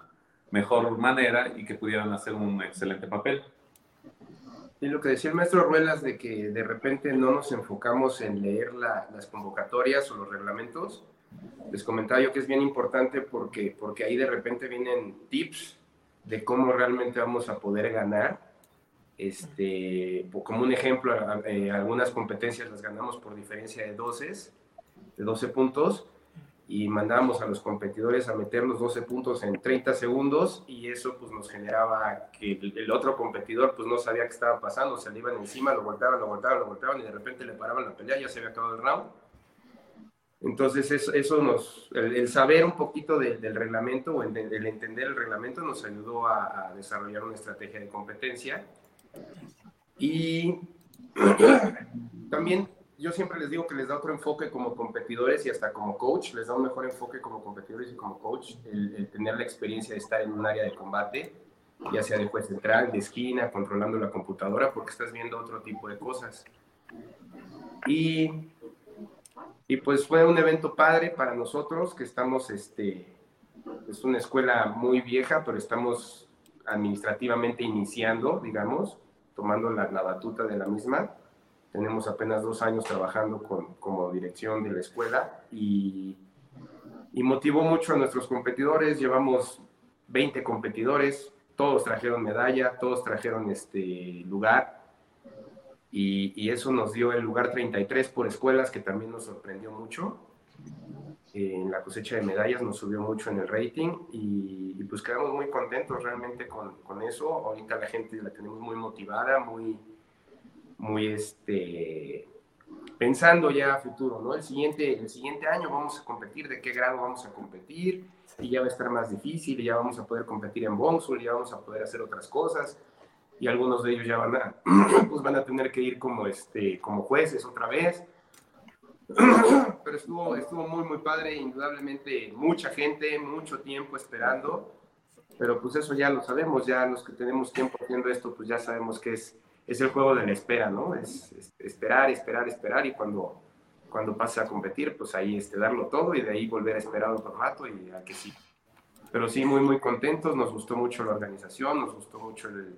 mejor manera y que pudieran hacer un excelente papel. Y lo que decía el maestro Ruelas de que de repente no nos enfocamos en leer las convocatorias o los reglamentos, les comentaba yo que es bien importante porque, porque ahí de repente vienen tips de cómo realmente vamos a poder ganar. Este, como un ejemplo, eh, algunas competencias las ganamos por diferencia de 12, de 12 puntos, y mandábamos a los competidores a meter los 12 puntos en 30 segundos y eso pues nos generaba que el, otro competidor pues no sabía qué estaba pasando, se le iban encima, lo volteaban, lo volteaban, lo volteaban y de repente le paraban la pelea, ya se había acabado el round. Entonces eso, eso nos, el, saber un poquito del reglamento o el, entender el reglamento nos ayudó a, a desarrollar una estrategia de competencia y también yo siempre les digo que les da otro enfoque como competidores y hasta como coach, les da un mejor enfoque como competidores y como coach, el, tener la experiencia de estar en un área de combate, ya sea de juez central, de esquina, controlando la computadora, porque estás viendo otro tipo de cosas. Y, y pues fue un evento padre para nosotros, que estamos, este, es una escuela muy vieja, pero estamos administrativamente iniciando, digamos, tomando la, la batuta de la misma. Tenemos apenas dos años trabajando con, como dirección de la escuela y, y motivó mucho a nuestros competidores. Llevamos 20 competidores, todos trajeron medalla, todos trajeron este lugar y, y, eso nos dio el lugar 33 por escuelas que también nos sorprendió mucho. En la cosecha de medallas nos subió mucho en el rating y, pues quedamos muy contentos realmente con, con, eso. Ahorita la gente la tenemos muy motivada, muy, muy este, pensando ya a futuro, ¿no? El siguiente, el siguiente año vamos a competir, de qué grado vamos a competir, y ya va a estar más difícil, y ya vamos a poder competir en Bonsul, ya vamos a poder hacer otras cosas, y algunos de ellos ya van a, pues van a tener que ir como, este, como jueces otra vez. Pero estuvo, estuvo muy, muy padre, indudablemente mucha gente, mucho tiempo esperando, pero pues eso ya lo sabemos, ya los que tenemos tiempo haciendo esto, pues ya sabemos que es es el juego de la espera, ¿no? Es, es, esperar, esperar, esperar y cuando, cuando pases a competir, pues ahí este, darlo todo y de ahí volver a esperar otro rato y a que sí. Pero sí, muy, muy contentos, nos gustó mucho la organización, nos gustó mucho el,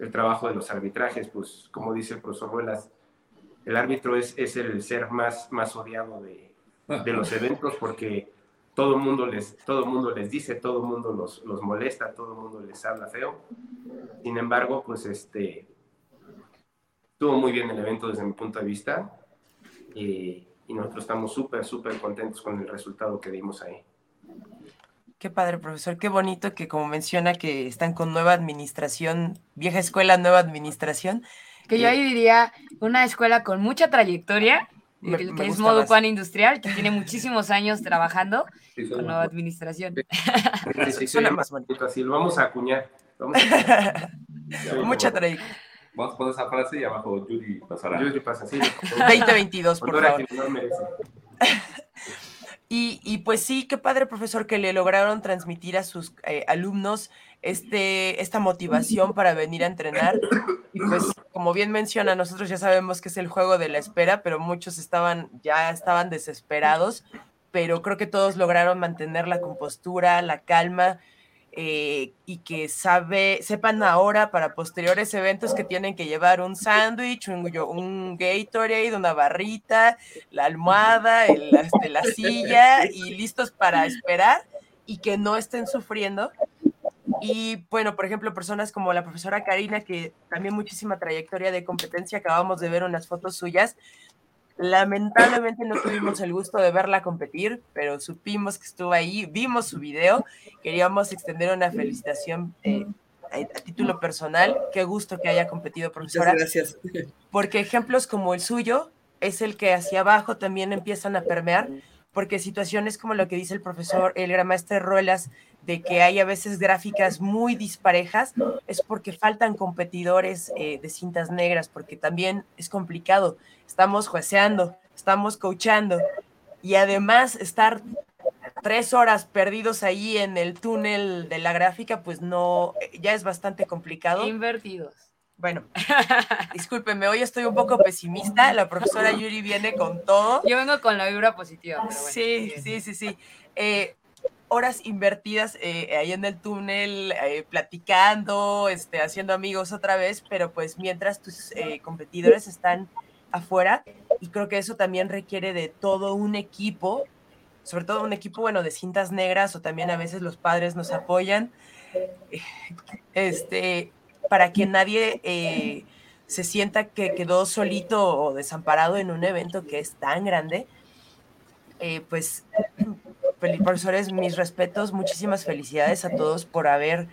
el trabajo de los arbitrajes, pues como dice el profesor Ruelas, el árbitro es, es el ser más, más odiado de, de los eventos porque todo el mundo les, todo mundo les dice, todo el mundo los, los molesta, todo el mundo les habla feo. Sin embargo, pues este, estuvo muy bien el evento desde mi punto de vista y, y nosotros estamos súper, súper contentos con el resultado que dimos ahí. Qué padre, profesor. Qué bonito que como menciona que están con nueva administración, vieja escuela, nueva administración. Que yo ahí diría una escuela con mucha trayectoria, me, que, me es Modo Pan Industrial, que tiene muchísimos años trabajando sí, con nueva administración. Sí, sí, suena más bonito. Así lo vamos a acuñar. Vamos a acuñar. Mucha trayectoria. Vamos a poner esa frase y abajo Yuri pasará. Yuri pasa, sí. 2022, por favor. Y, y, pues sí, qué padre, profesor, que le lograron transmitir a sus eh, alumnos este, esta motivación para venir a entrenar. Y pues, como bien menciona, nosotros ya sabemos que es el juego de la espera, pero muchos estaban, ya estaban desesperados, pero creo que todos lograron mantener la compostura, la calma eh, y que sabe, sepan ahora para posteriores eventos que tienen que llevar un sándwich, un, un, Gatorade, una barrita, la almohada, el, este, la silla y listos para esperar y que no estén sufriendo. Y bueno, por ejemplo, personas como la profesora Karina, que también muchísima trayectoria de competencia, acabamos de ver unas fotos suyas, Lamentablemente no tuvimos el gusto de verla competir, pero supimos que estuvo ahí, vimos su video, queríamos extender una felicitación eh, a, a, título personal. Qué gusto que haya competido, profesora. Muchas gracias. Porque ejemplos como el suyo es el que hacia abajo también empiezan a permear, porque situaciones como lo que dice el profesor, el gran maestro Ruelas, de que hay a veces gráficas muy disparejas, es porque faltan competidores eh, de cintas negras, porque también es complicado. Estamos jueceando, estamos coachando y además estar tres horas perdidos ahí en el túnel de la gráfica, pues no, ya es bastante complicado. Invertidos. Bueno, discúlpeme, hoy estoy un poco pesimista. La profesora Yuri viene con todo. Yo vengo con la vibra positiva. Pero bueno, sí, sí, sí, sí. Eh, horas invertidas eh, ahí en el túnel, eh, platicando, este, haciendo amigos otra vez, pero pues mientras tus eh, competidores están afuera, y creo que eso también requiere de todo un equipo, sobre todo un equipo, bueno, de cintas negras, o también a veces los padres nos apoyan, este, para que nadie se sienta que quedó solito o desamparado en un evento que es tan grande. pues profesores, mis respetos, muchísimas felicidades a todos por haber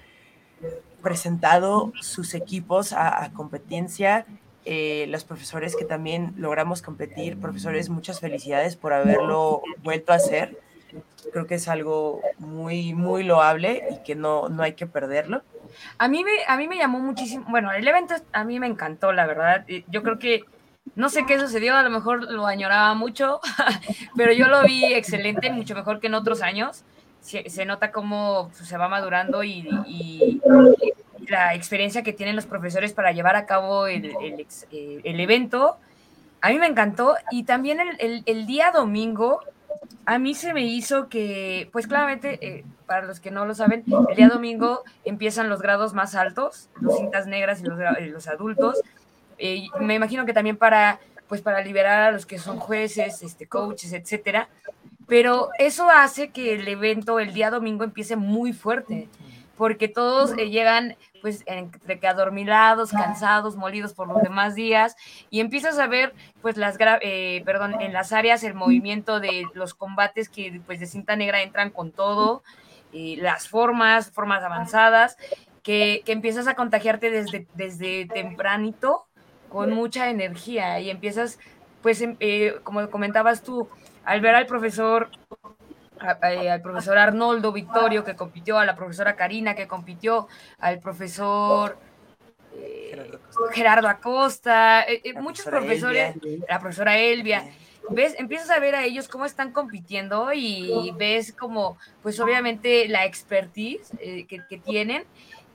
presentado sus equipos a, a competencia. Eh, los profesores que también logramos competir, profesores, muchas felicidades por haberlo vuelto a hacer. Creo que es algo muy, muy loable y que no, no hay que perderlo. A mí, me, a mí me llamó muchísimo, bueno, el evento a mí me encantó, la verdad. Yo creo que no sé qué sucedió, a lo mejor lo añoraba mucho, pero yo lo vi excelente, mucho mejor que en otros años. Se, se nota cómo se va madurando y, y, la experiencia que tienen los profesores para llevar a cabo el, el, el, evento. a mí me encantó y también el, día domingo a mí se me hizo que, pues claramente, eh, para los que no lo saben, el día domingo empiezan los grados más altos, los cintas negras y los, los adultos. Eh, me imagino que también para, pues para liberar a los que son jueces, este, coaches, etcétera. Pero eso hace que el evento el día domingo empiece muy fuerte, porque todos eh, llegan pues entre que adormilados, cansados, molidos por los demás días, y empiezas a ver, pues las, eh, perdón, en las áreas el movimiento de los combates que pues de cinta negra entran con todo, y las formas, formas avanzadas, que, que, empiezas a contagiarte desde, desde tempranito con mucha energía y empiezas, pues, em, eh, como comentabas tú, al ver al profesor al profesor Arnoldo Victorio que compitió, a la profesora Karina que compitió, al profesor eh, Gerardo Acosta, eh, muchos profesores, la profesora Elvia. Ves, empiezas a ver a ellos cómo están compitiendo y ves como, pues obviamente la expertise que, que, tienen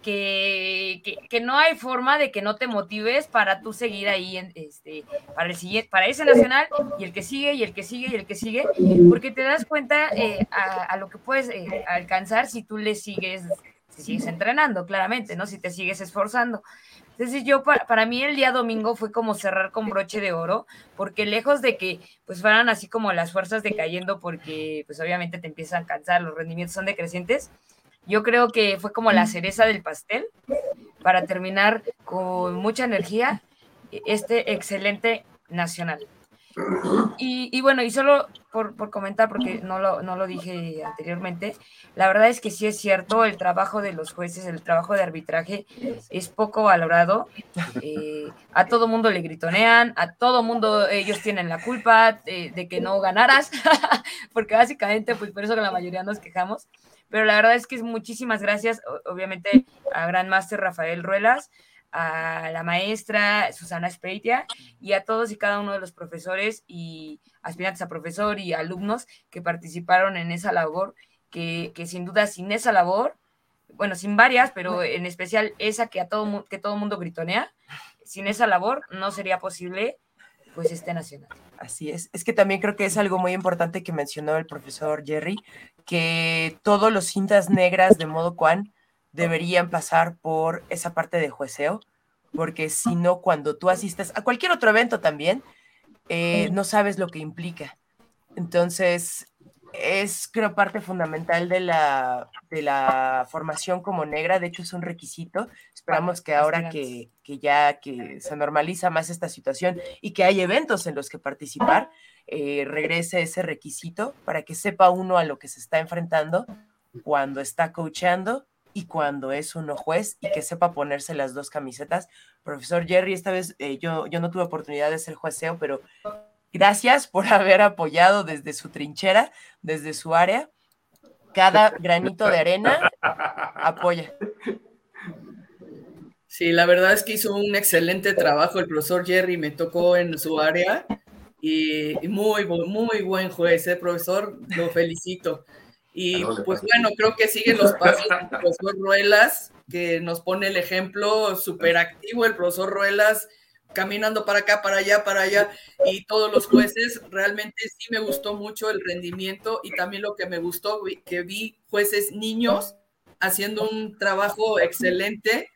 que, que, no hay forma de que no te motives para tú seguir ahí en, este, para, el siguiente, para ese nacional y el que sigue y el que sigue y el que sigue, porque te das cuenta eh, a, lo que puedes eh, alcanzar si tú le sigues, si sigues entrenando, claramente, ¿no? Si te sigues esforzando. Entonces yo, para, para, mí el día domingo fue como cerrar con broche de oro, porque lejos de que pues fueran así como las fuerzas decayendo, porque pues obviamente te empiezan a cansar, los rendimientos son decrecientes, yo creo que fue como la cereza del pastel para terminar con mucha energía este excelente nacional. Y, bueno, y solo por, comentar, porque no lo, no lo dije anteriormente, la verdad es que sí es cierto, el trabajo de los jueces, el trabajo de arbitraje es poco valorado. Eh, a todo mundo le gritonean, a todo mundo ellos tienen la culpa de, de que no ganaras, porque básicamente, pues por eso que la mayoría nos quejamos. Pero la verdad es que es muchísimas gracias, obviamente, a Gran Master Rafael Ruelas, a la maestra Susana Speitia y a todos y cada uno de los profesores y aspirantes a profesor y alumnos que participaron en esa labor, que, sin duda sin esa labor, bueno, sin varias, pero en especial esa que a todo que todo mundo gritonea, sin esa labor no sería posible pues este nacional. Así es. Es que también creo que es algo muy importante que mencionó el profesor Jerry, que todos los cintas negras de modo cuan deberían pasar por esa parte de jueceo, porque si no, cuando tú asistes a cualquier otro evento también, eh, no sabes lo que implica. Entonces, es creo parte fundamental de la, de la formación como negra, de hecho es un requisito. Esperamos que ahora que, que, ya que se normaliza más esta situación y que hay eventos en los que participar, eh, regrese ese requisito para que sepa uno a lo que se está enfrentando cuando está coachando y cuando es uno juez y que sepa ponerse las dos camisetas. Profesor Jerry, esta vez eh, yo, yo no tuve oportunidad de ser jueceo, pero Gracias por haber apoyado desde su trinchera, desde su área. Cada granito de arena apoya. Sí, la verdad es que hizo un excelente trabajo el profesor Jerry, me tocó en su área y muy, muy buen juez, ¿eh, profesor, lo felicito. Y pues bueno, creo que siguen los pasos del profesor Ruelas, que nos pone el ejemplo súper activo, el profesor Ruelas caminando para acá, para allá, para allá, y todos los jueces, realmente sí me gustó mucho el rendimiento y también lo que me gustó, que vi jueces niños haciendo un trabajo excelente.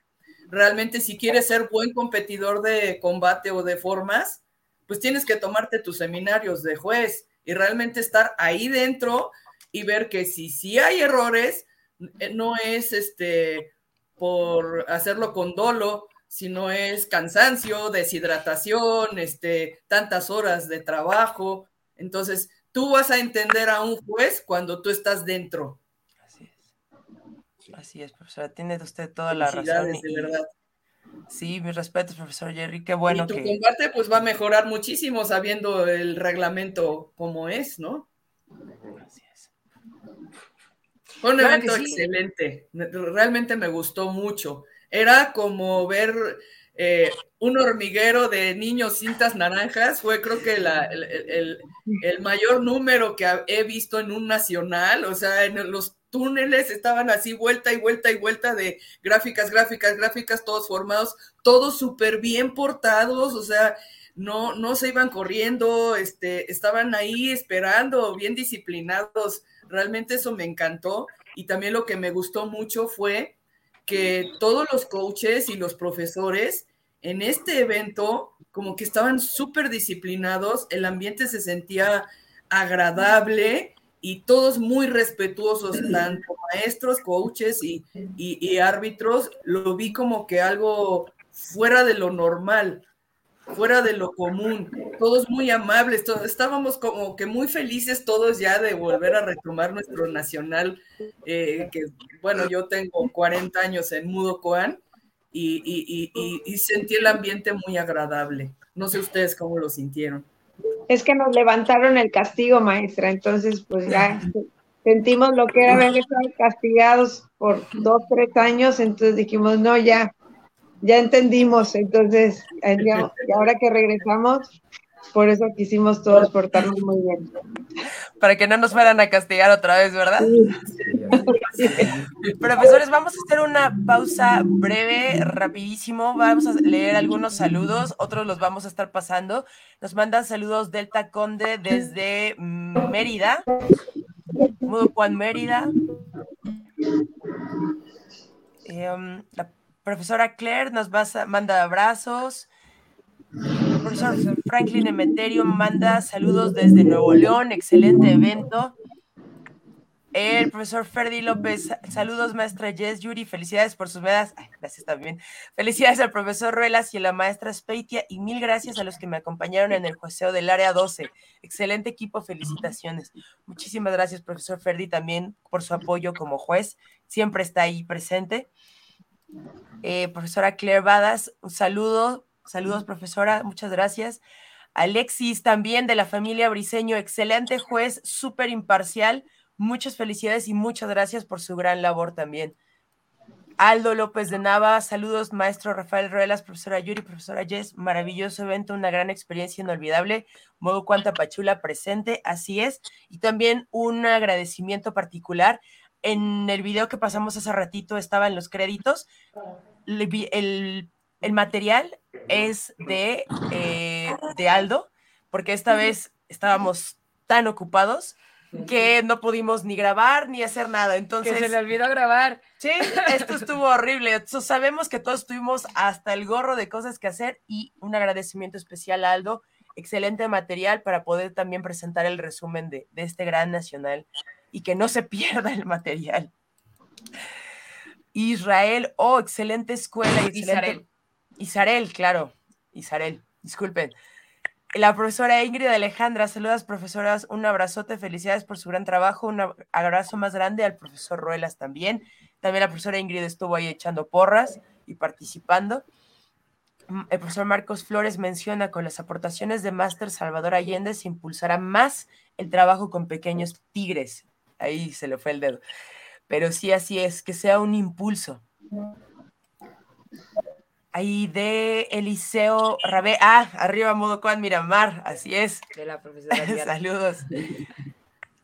Realmente si quieres ser buen competidor de combate o de formas, pues tienes que tomarte tus seminarios de juez y realmente estar ahí dentro y ver que si sí hay errores, eh, no es este por hacerlo con dolo, si no es cansancio, deshidratación, este, tantas horas de trabajo. Entonces, tú vas a entender a un juez cuando tú estás dentro. Así es. Así es, profesora. Tiene usted toda la razón. De verdad. Sí, mis respetos, profesor Jerry. Qué bueno. Y tu combate pues va a mejorar muchísimo sabiendo el reglamento como es, ¿no? Así es. Fue un evento excelente. Realmente me gustó mucho. Era como ver eh, un hormiguero de niños cintas naranjas. Fue creo que el, mayor número que he visto en un nacional. O sea, en los túneles estaban así vuelta y vuelta y vuelta de gráficas, gráficas, gráficas, todos formados, todos súper bien portados. O sea, no, no se iban corriendo, este, estaban ahí esperando, bien disciplinados. Realmente eso me encantó. Y también lo que me gustó mucho fue que todos los coaches y los profesores en este evento como que estaban súper disciplinados, el ambiente se sentía agradable y todos muy respetuosos, tanto maestros, coaches y, y árbitros, lo vi como que algo fuera de lo normal fuera de lo común, todos muy amables, todos, estábamos como que muy felices todos ya de volver a retomar nuestro nacional, eh, que bueno, yo tengo 40 años en Mudo Coan y, y, sentí el ambiente muy agradable. No sé ustedes cómo lo sintieron. Es que nos levantaron el castigo, maestra, entonces pues ya sentimos lo que era haber estado castigados por dos, tres años, entonces dijimos, no, ya, ya entendimos, entonces, y ahora que regresamos, por eso quisimos todos portarnos muy bien. Para que no nos fueran a castigar otra vez, ¿verdad? Profesores, vamos a hacer una pausa breve, rapidísimo. Vamos a leer algunos saludos, otros los vamos a estar pasando. Nos mandan saludos Delta Conde desde Mérida. Mudo Juan Mérida. Eh, la Profesora Claire nos manda abrazos. Profesor Franklin Emeterio manda saludos desde Nuevo León, excelente evento. El profesor Ferdi López, saludos maestra Jess Yuri, felicidades por sus medallas. gracias también. Felicidades al profesor Ruelas y a la maestra Speitia y mil gracias a los que me acompañaron en el jueceo del área 12. Excelente equipo, felicitaciones. Muchísimas gracias, profesor Ferdi, también por su apoyo como juez. Siempre está ahí presente. Eh, profesora Claire Badas, un saludo, saludos profesora, muchas gracias. Alexis también de la familia Briseño, excelente juez, súper imparcial, muchas felicidades y muchas gracias por su gran labor también. Aldo López de Nava, saludos maestro Rafael Ruelas, profesora Yuri, profesora Jess, maravilloso evento, una gran experiencia inolvidable, modo cuanta pachula presente, así es, y también un agradecimiento particular en el video que pasamos hace ratito estaba en los créditos. El, material es de, eh, de Aldo, porque esta vez estábamos tan ocupados que no pudimos ni grabar ni hacer nada. Entonces. Que se le olvidó grabar. Sí, esto estuvo horrible. sabemos que todos tuvimos hasta el gorro de cosas que hacer y un agradecimiento especial a Aldo. Excelente material para poder también presentar el resumen de, de este gran nacional y que no se pierda el material. Israel, oh, excelente escuela. Excelente. Isarel. claro. Isarel, disculpen. La profesora Ingrid Alejandra, saludas profesoras, un abrazote, felicidades por su gran trabajo, un abrazo más grande al profesor Ruelas también. También la profesora Ingrid estuvo ahí echando porras y participando. Mm, el profesor Marcos Flores menciona con las aportaciones de Máster Salvador Allende se impulsará más el trabajo con pequeños tigres ahí se le fue el dedo. Pero sí, así es, que sea un impulso. Ahí de Eliseo Rabé. Ah, arriba Modo Juan Miramar, así es. De la profesora. saludos.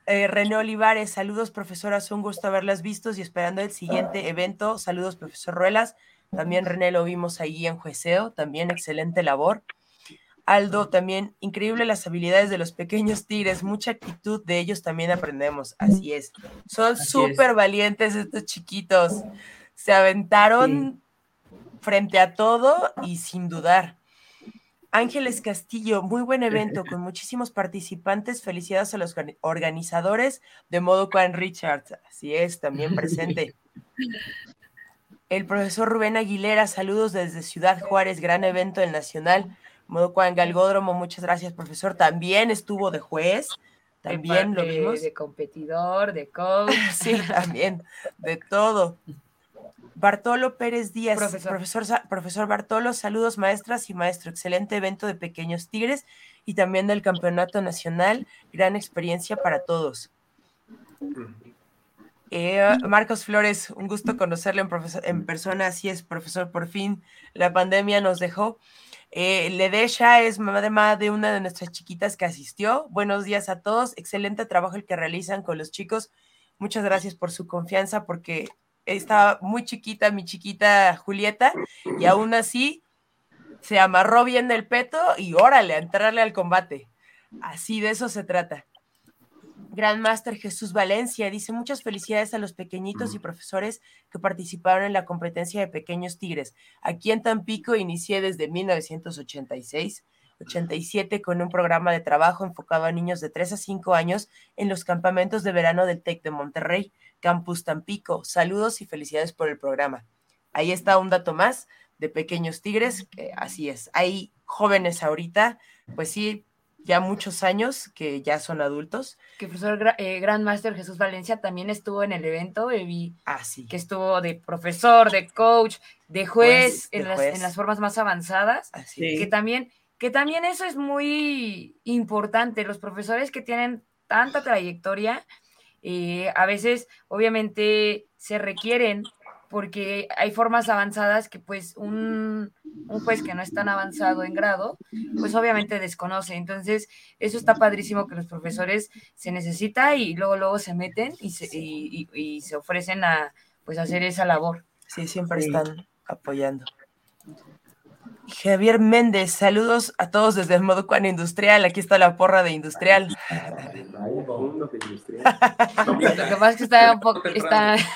Eh, René Olivares, saludos profesoras, un gusto haberlas visto y esperando el siguiente evento. Saludos profesor Ruelas. También René lo vimos ahí en Jueceo, también excelente labor. Aldo, también increíble las habilidades de los pequeños tigres, mucha actitud de ellos también aprendemos, así es. Son súper valientes estos chiquitos, se aventaron frente a todo y sin dudar. Ángeles Castillo, muy buen evento con muchísimos participantes. Felicidades a los organizadores de modo Juan Richards. Así es, también presente. El profesor Rubén Aguilera, saludos desde Ciudad Juárez, gran evento del Nacional. Modo en Galgódromo, muchas gracias, profesor. También estuvo de juez, también lo vimos. De competidor, de coach. sí, también, de todo. Bartolo Pérez Díaz, profesor. profesor. Bartolo, saludos maestras y maestro, excelente evento de Pequeños Tigres y también del Campeonato Nacional, gran experiencia para todos. Eh, Marcos Flores, un gusto conocerle en, en persona, así es, profesor, por fin la pandemia nos dejó. Eh, Ledesha es mamá de una de nuestras chiquitas que asistió. Buenos días a todos. Excelente trabajo el que realizan con los chicos. Muchas gracias por su confianza porque estaba muy chiquita mi chiquita Julieta y aún así se amarró bien del peto y órale, a entrarle al combate. Así de eso se trata. Gran Master Jesús Valencia dice muchas felicidades a los pequeñitos y profesores que participaron en la competencia de Pequeños Tigres. Aquí en Tampico inicié desde 1986. 87 con un programa de trabajo enfocado a niños de 3 a 5 años en los campamentos de verano del TEC de Monterrey, Campus Tampico. Saludos y felicidades por el programa. Ahí está un dato más de Pequeños Tigres, que así es. Hay jóvenes ahorita, pues sí, ya muchos años que ya son adultos. Que el profesor eh, Gran Master Jesús Valencia también estuvo en el evento, eh, vi ah, sí. que estuvo de profesor, de coach, de juez, en, las, en, las, formas más avanzadas, así que también que también eso es muy importante, los profesores que tienen tanta trayectoria, eh, a veces obviamente se requieren porque hay formas avanzadas que pues un, un, juez que no es tan avanzado en grado, pues obviamente desconoce. Entonces, eso está padrísimo que los profesores se necesita y luego luego se meten y se, y, y, se ofrecen a pues hacer esa labor. Sí, siempre están apoyando. Javier Méndez, saludos a todos desde el Moducuan Industrial. Aquí está la porra de Industrial. Lo que pasa es que está un poco. Está...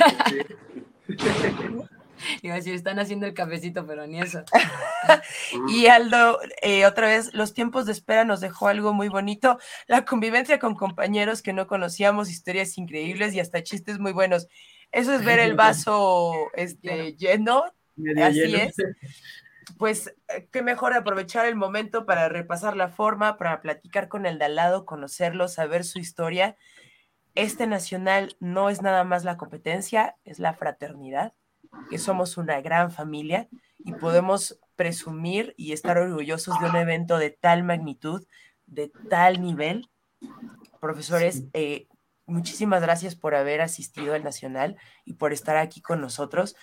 Iba a decir, están haciendo el cafecito, pero ni eso. y Aldo, eh, otra vez, los tiempos de espera nos dejó algo muy bonito. La convivencia con compañeros que no conocíamos, historias increíbles y hasta chistes muy buenos. Eso es ver el vaso este, lleno. Así es pues eh, qué mejor aprovechar el momento para repasar la forma, para platicar con el de al lado, conocerlo, saber su historia. Este nacional no es nada más la competencia, es la fraternidad, que somos una gran familia y podemos presumir y estar orgullosos de un evento de tal magnitud, de tal nivel. Profesores, eh, muchísimas gracias por haber asistido al Nacional y por estar aquí con nosotros.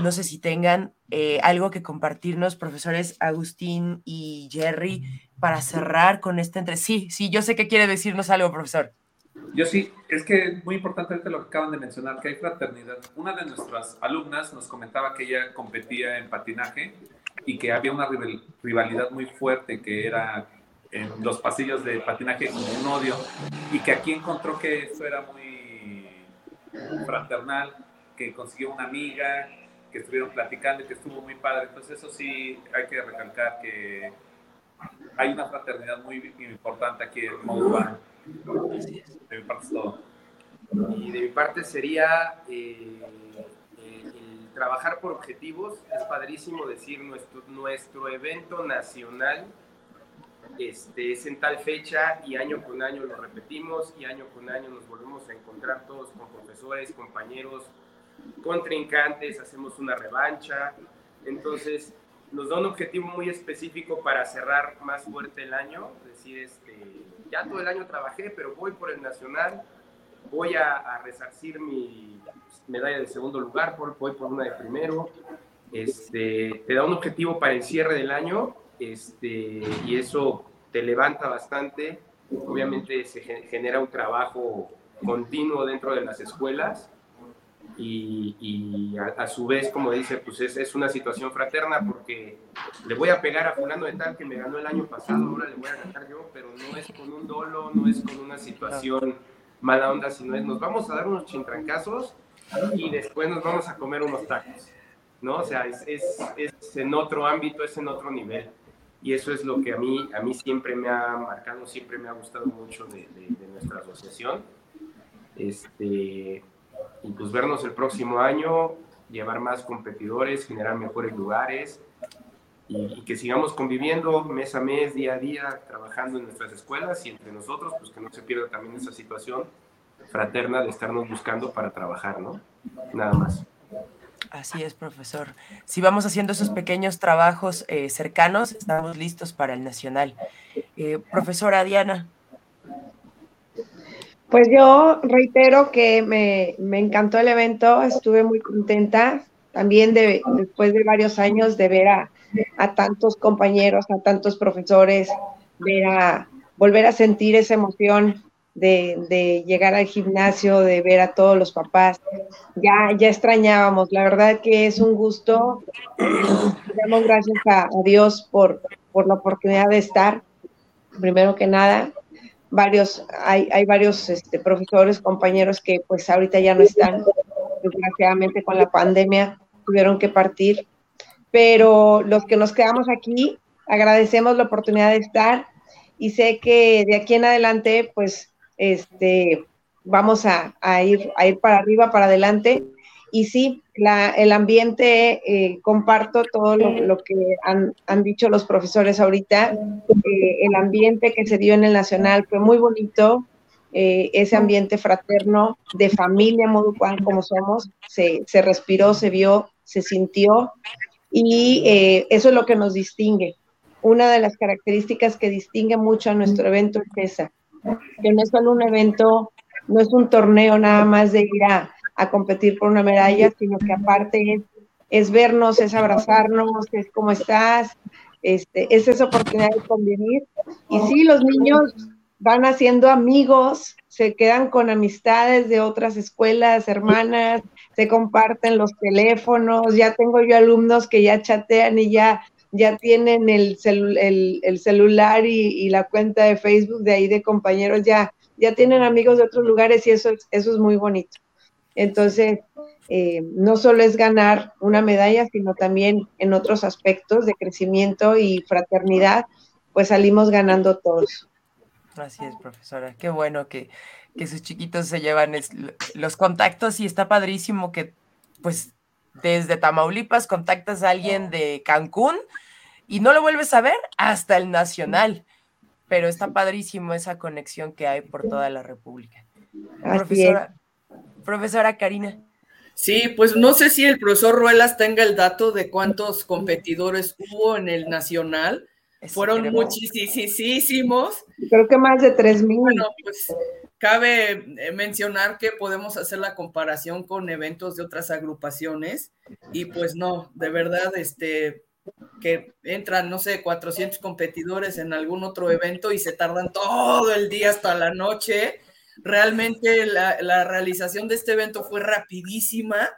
No sé si tengan eh, algo que compartirnos, profesores Agustín y Jerry, para cerrar con este entre. Sí, sí, yo sé que quiere decirnos algo, profesor. Yo sí, es que muy importante lo que acaban de mencionar, que hay fraternidad. Una de nuestras alumnas nos comentaba que ella competía en patinaje y que había una rivalidad muy fuerte que era en los pasillos de patinaje como un odio y que aquí encontró que eso era muy fraternal, que consiguió una amiga, que estuvieron platicando y que estuvo muy padre. Entonces eso sí hay que recalcar que hay una fraternidad muy importante aquí en De mi parte es todo. Y de mi parte sería eh, el trabajar por objetivos. Es padrísimo decir nuestro, nuestro evento nacional este, es en tal fecha y año con año lo repetimos y año con año nos volvemos a encontrar todos con profesores, compañeros, contrincantes, hacemos una revancha. Entonces, nos da un objetivo muy específico para cerrar más fuerte el año. Es decir, este, ya todo el año trabajé, pero voy por el nacional, voy a, resarcir mi medalla de segundo lugar, voy por una de primero. Este, te da un objetivo para el cierre del año este, y eso te levanta bastante. Obviamente se genera un trabajo continuo dentro de las escuelas y, a, su vez, como dice, pues es, es, una situación fraterna porque le voy a pegar a fulano de tal que me ganó el año pasado, ahora le voy a ganar yo, pero no es con un dolo, no es con una situación mala onda, sino es nos vamos a dar unos chintrancazos y después nos vamos a comer unos tacos, ¿no? O sea, es, es, es en otro ámbito, es en otro nivel. Y eso es lo que a mí, a mí siempre me ha marcado, siempre me ha gustado mucho de, de, de nuestra asociación. Este, y pues vernos el próximo año, llevar más competidores, generar mejores lugares y, que sigamos conviviendo mes a mes, día a día, trabajando en nuestras escuelas y entre nosotros, pues que no se pierda también esa situación fraterna de estarnos buscando para trabajar, ¿no? Nada más. Así es, profesor. Si vamos haciendo esos pequeños trabajos eh, cercanos, estamos listos para el nacional. Eh, profesora Diana. Pues yo reitero que me, encantó el evento, estuve muy contenta también de, después de varios años de ver a, tantos compañeros, a tantos profesores, ver a, volver a sentir esa emoción de, llegar al gimnasio, de ver a todos los papás. Ya, ya extrañábamos, la verdad que es un gusto. Damos gracias a, Dios por, por la oportunidad de estar. Primero que nada, varios, hay, hay varios este, profesores, compañeros que pues ahorita ya no están, desgraciadamente con la pandemia tuvieron que partir, pero los que nos quedamos aquí agradecemos la oportunidad de estar y sé que de aquí en adelante pues este, vamos a, ir, a ir para arriba, para adelante. Y sí, la, el ambiente, eh, comparto todo lo, que han, dicho los profesores ahorita. Eh, el ambiente que se dio en el Nacional fue muy bonito. Eh, ese ambiente fraterno de familia Moducuán como somos, se, se, respiró, se vio, se sintió. Y eso es lo que nos distingue. Una de las características que distingue mucho a nuestro evento es esa, que no es solo un evento, no es un torneo nada más de ir a, competir por una medalla, sino que aparte es, vernos, es abrazarnos, es cómo estás, este, es esa oportunidad de convivir. Y sí, los niños van haciendo amigos, se quedan con amistades de otras escuelas, hermanas, se comparten los teléfonos, ya tengo yo alumnos que ya chatean y ya ya tienen el, el, celular y, la cuenta de Facebook de ahí de compañeros, ya, ya tienen amigos de otros lugares y eso, eso es muy bonito. Entonces, eh, no solo es ganar una medalla, sino también en otros aspectos de crecimiento y fraternidad, pues salimos ganando todos. Así es, profesora. Qué bueno que, que sus chiquitos se llevan los contactos y está padrísimo que, pues, desde Tamaulipas contactas a alguien de Cancún y no lo vuelves a ver hasta el Nacional. Pero está padrísimo esa conexión que hay por toda la República. Profesora, profesora Karina. Sí, pues no sé si el profesor Ruelas tenga el dato de cuántos competidores hubo en el Nacional. Fueron muchísimos. Creo que más de tres mil. Bueno, pues cabe eh, mencionar que podemos hacer la comparación con eventos de otras agrupaciones y pues no, de verdad, este, que entran, no sé, 400 competidores en algún otro evento y se tardan todo el día hasta la noche. Realmente la, realización de este evento fue rapidísima.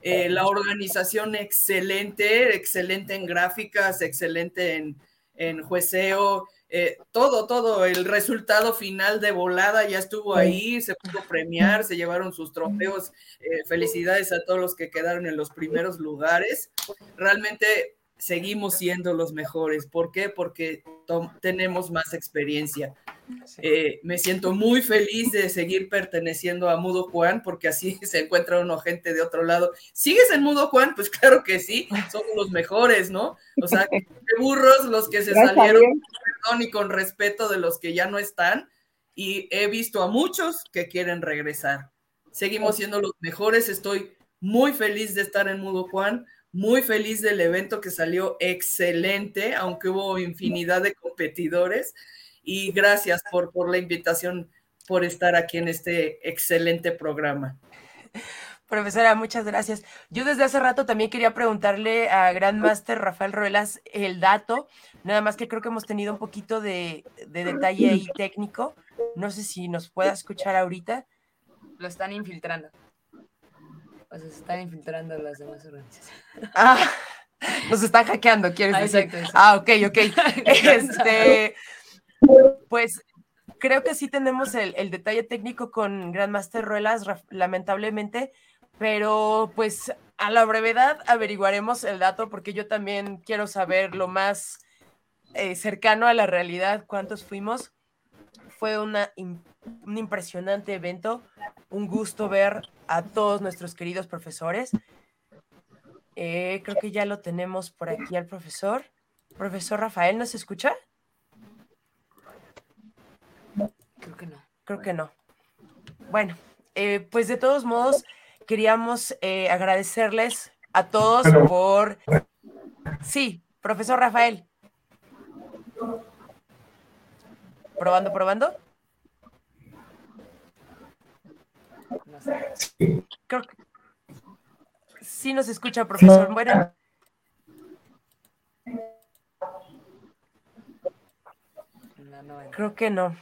Eh, la organización excelente, excelente en gráficas, excelente en, en jueceo, eh, todo, todo, el resultado final de volada ya estuvo ahí, se pudo premiar, se llevaron sus trofeos. Eh, felicidades a todos los que quedaron en los primeros lugares. Realmente seguimos siendo los mejores. ¿Por qué? Porque tenemos más experiencia. Eh, me siento muy feliz de seguir perteneciendo a Mudo Juan, porque así se encuentra uno gente de otro lado. ¿Sigues en Mudo Juan? Pues claro que sí, somos los mejores, ¿no? O sea, qué burros los que se salieron, perdón y con respeto de los que ya no están, y he visto a muchos que quieren regresar. Seguimos siendo los mejores, estoy muy feliz de estar en Mudo Juan muy feliz del evento que salió excelente, aunque hubo infinidad de competidores. Y gracias por, por la invitación, por estar aquí en este excelente programa. Profesora, muchas gracias. Yo desde hace rato también quería preguntarle a Grandmaster Rafael Ruelas el dato, nada más que creo que hemos tenido un poquito de, de detalle ahí técnico. No sé si nos pueda escuchar ahorita. Lo están infiltrando. O sea, se están infiltrando las demás organizaciones. Ah, nos están hackeando, ¿quieres ah, decir? Ah, ok, ok. Este, pues creo que sí tenemos el, detalle técnico con Grandmaster Ruelas, lamentablemente, pero pues a la brevedad averiguaremos el dato porque yo también quiero saber lo más eh, cercano a la realidad, cuántos fuimos. Fue una un impresionante evento. Un gusto ver a todos nuestros queridos profesores. Eh, creo que ya lo tenemos por aquí al profesor. Profesor Rafael, ¿nos escucha? Creo que no. Creo que no. Bueno, eh, pues de todos modos, queríamos eh, agradecerles a todos por... Sí, profesor Rafael. Probando, probando. Sí. Creo que sí nos escucha, profesor. Bueno. Creo que no.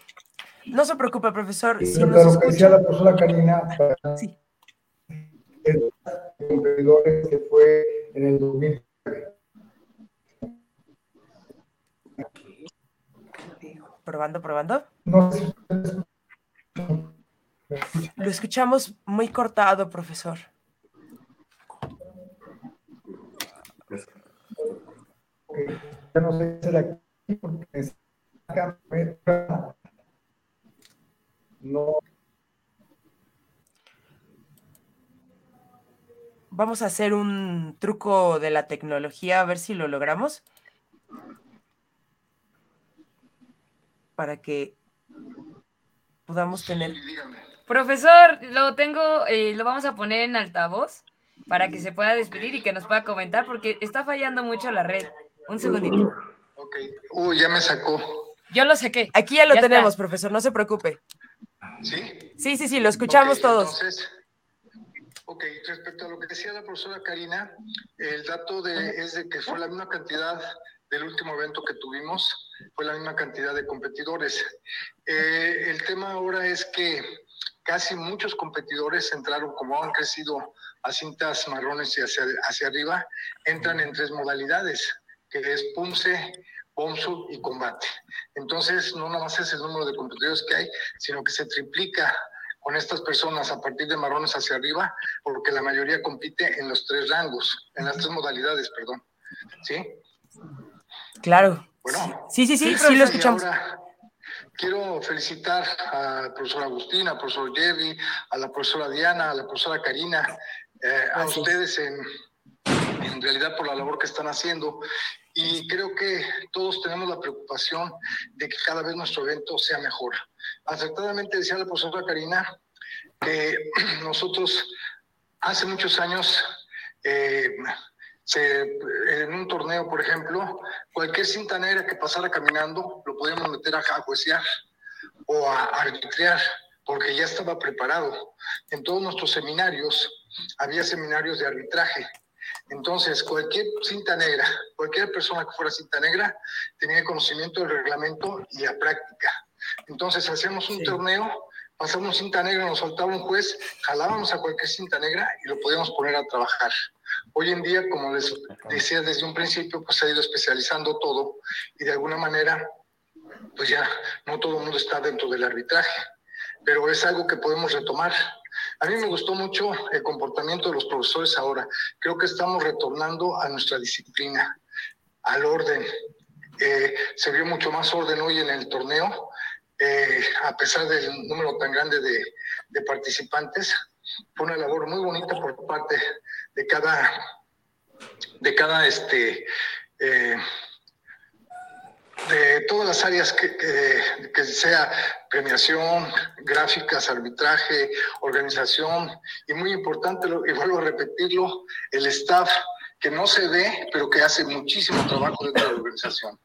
No se preocupe, profesor. Y Si lo nos que decía escucha, la profesora Karina, para Sí. que fue en el 2000. probando, probando. No sé si ustedes Lo escuchamos muy cortado, profesor. ya no sé si era aquí porque no Vamos a hacer un truco de la tecnología, a ver si lo logramos. Para que podamos tener. Profesor, lo tengo, eh, lo vamos a poner en altavoz para que se pueda despedir y que nos pueda comentar porque está fallando mucho la red. Un segundito. Ok. Uy, ya me sacó. Yo lo saqué. Aquí ya lo Ya está. tenemos, profesor, no se preocupe. ¿Sí? Sí, sí, sí, lo escuchamos todos. Entonces, ok, respecto a lo que decía la profesora Karina, el dato de, es de que fue la misma cantidad del último evento que tuvimos, fue la misma cantidad de competidores. Eh, el tema ahora es que casi muchos competidores entraron, como han crecido a cintas marrones y hacia, hacia arriba, entran en tres modalidades, que es punce, bomsul y combate. Entonces, no nada más es el número de competidores que hay, sino que se triplica con estas personas a partir de marrones hacia arriba, porque la mayoría compite en los tres rangos, en las tres modalidades, perdón. ¿Sí? Claro. Bueno. Sí, sí, sí, Y sí, lo escuchamos. ahora quiero felicitar al profesor Agustín, al profesor Jerry, a la profesora Diana, a la profesora Karina, eh, a ustedes en, en realidad por la labor que están haciendo. Y creo que todos tenemos la preocupación de que cada vez nuestro evento sea mejor. Acertadamente decía la profesora Karina que nosotros hace muchos años eh, se- en un torneo, por ejemplo, cualquier cinta negra que pasara caminando lo podíamos meter a, a juecear o a arbitrar porque ya estaba preparado. En todos nuestros seminarios había seminarios de arbitraje. Entonces, cualquier cinta negra, cualquier persona que fuera cinta negra, tenía conocimiento del reglamento y la práctica. Entonces, hacíamos un Sí. torneo, pasábamos cinta negra, nos faltaba un juez, jalábamos a cualquier cinta negra y lo podíamos poner a trabajar. Hoy en día, como les decía desde un principio, pues se ha ido especializando todo y de alguna manera, pues ya no todo el mundo está dentro del arbitraje, pero es algo que podemos retomar. A mí me gustó mucho el comportamiento de los profesores ahora. Creo que estamos retornando a nuestra disciplina, al orden. Eh, se vio mucho más orden hoy en el torneo, eh, a pesar del número tan grande de, de participantes. Fue una labor muy bonita por parte de cada, de cada este, eh, de todas las áreas que, que, que sea premiación, gráficas, arbitraje, organización y muy importante, y vuelvo a repetirlo, el staff que no se ve, pero que hace muchísimo trabajo dentro de la organización.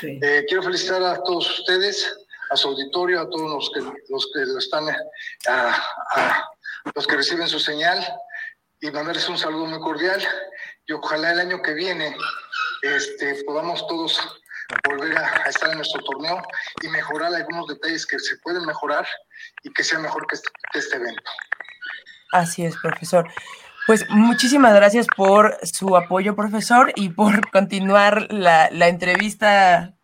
Sí. Eh, quiero felicitar a todos ustedes, a su auditorio, a todos los que, los que están, eh, los que reciben su señal y mandarles un saludo muy cordial y ojalá el año que viene este, podamos todos volver a, estar en nuestro torneo y mejorar algunos detalles que se pueden mejorar y que sea mejor que este, este evento. Así es, profesor. Pues muchísimas gracias por su apoyo, profesor, y por continuar la, la entrevista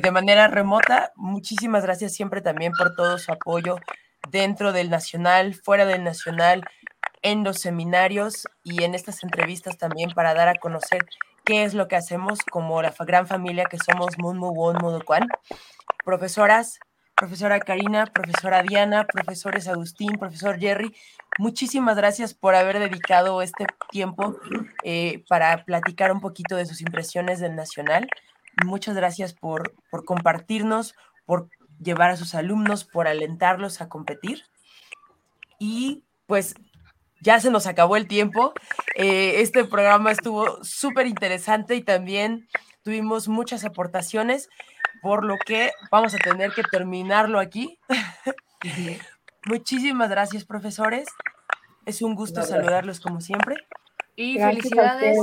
de manera remota. Muchísimas gracias siempre también por todo su apoyo dentro del Nacional, fuera del Nacional, en los seminarios y en estas entrevistas también para dar a conocer qué es lo que hacemos como la gran familia que somos Munmu Won Mudokuan. Profesoras, profesora Karina, profesora Diana, profesores Agustín, profesor Jerry, muchísimas gracias por haber dedicado este tiempo eh, para platicar un poquito de sus impresiones del Nacional. Muchas gracias por, por compartirnos, por llevar a sus alumnos, por alentarlos a competir. Y pues ya se nos acabó el tiempo. Eh, este programa estuvo súper interesante y también tuvimos muchas aportaciones, por lo que vamos a tener que terminarlo aquí. Muchísimas gracias, profesores. Es un gusto saludarlos como siempre. Y Gracias a felicidades.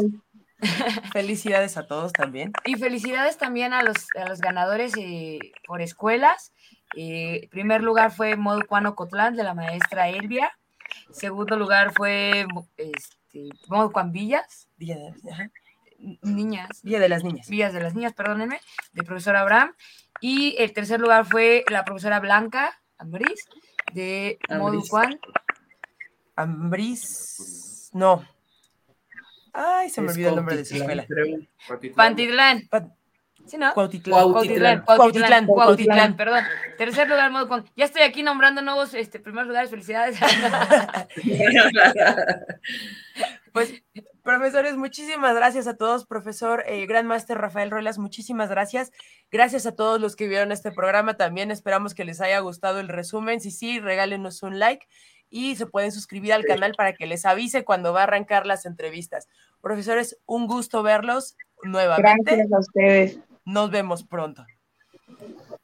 Felicidades a todos también. Y felicidades también a los, a los ganadores eh, por escuelas Eh, primer lugar fue Modo Cotlán de la maestra Elvia. Segundo lugar fue este, Modo Villas. Villa de, ajá. Niñas. Villa de las niñas. Villas de las niñas, perdónenme, de profesor Abraham. Y el tercer lugar fue la profesora Blanca Ambris de Modo Juan. Ambris. No. Ay, se me olvidó el nombre de su Cuautitlán, escuela. Pantitlán. Pa- ¿Sí, no? Cuautitlán. Cuautitlán, Cuautitlán. Cuautitlán, perdón. Tercer lugar, Modo Juan. Ya estoy aquí nombrando nuevos este, primeros lugares. Felicidades. Pues, profesores, muchísimas gracias a todos. Profesor eh, Gran Master Rafael Ruelas, muchísimas gracias. Gracias a todos los que vieron este programa. También esperamos que les haya gustado el resumen. Si sí, regálenos un like y se pueden suscribir al canal para que les avise cuando va a arrancar las entrevistas. Profesores, un gusto verlos nuevamente. Gracias a ustedes. Nos vemos pronto.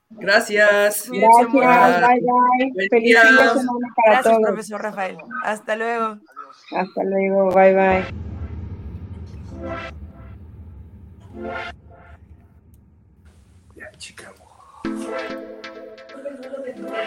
Gracias. Bye bye. Buen Feliz día. fin de semana para Gracias, todos. profesor Rafael. Hasta luego. Hasta luego, bye bye. Ya, Chicago.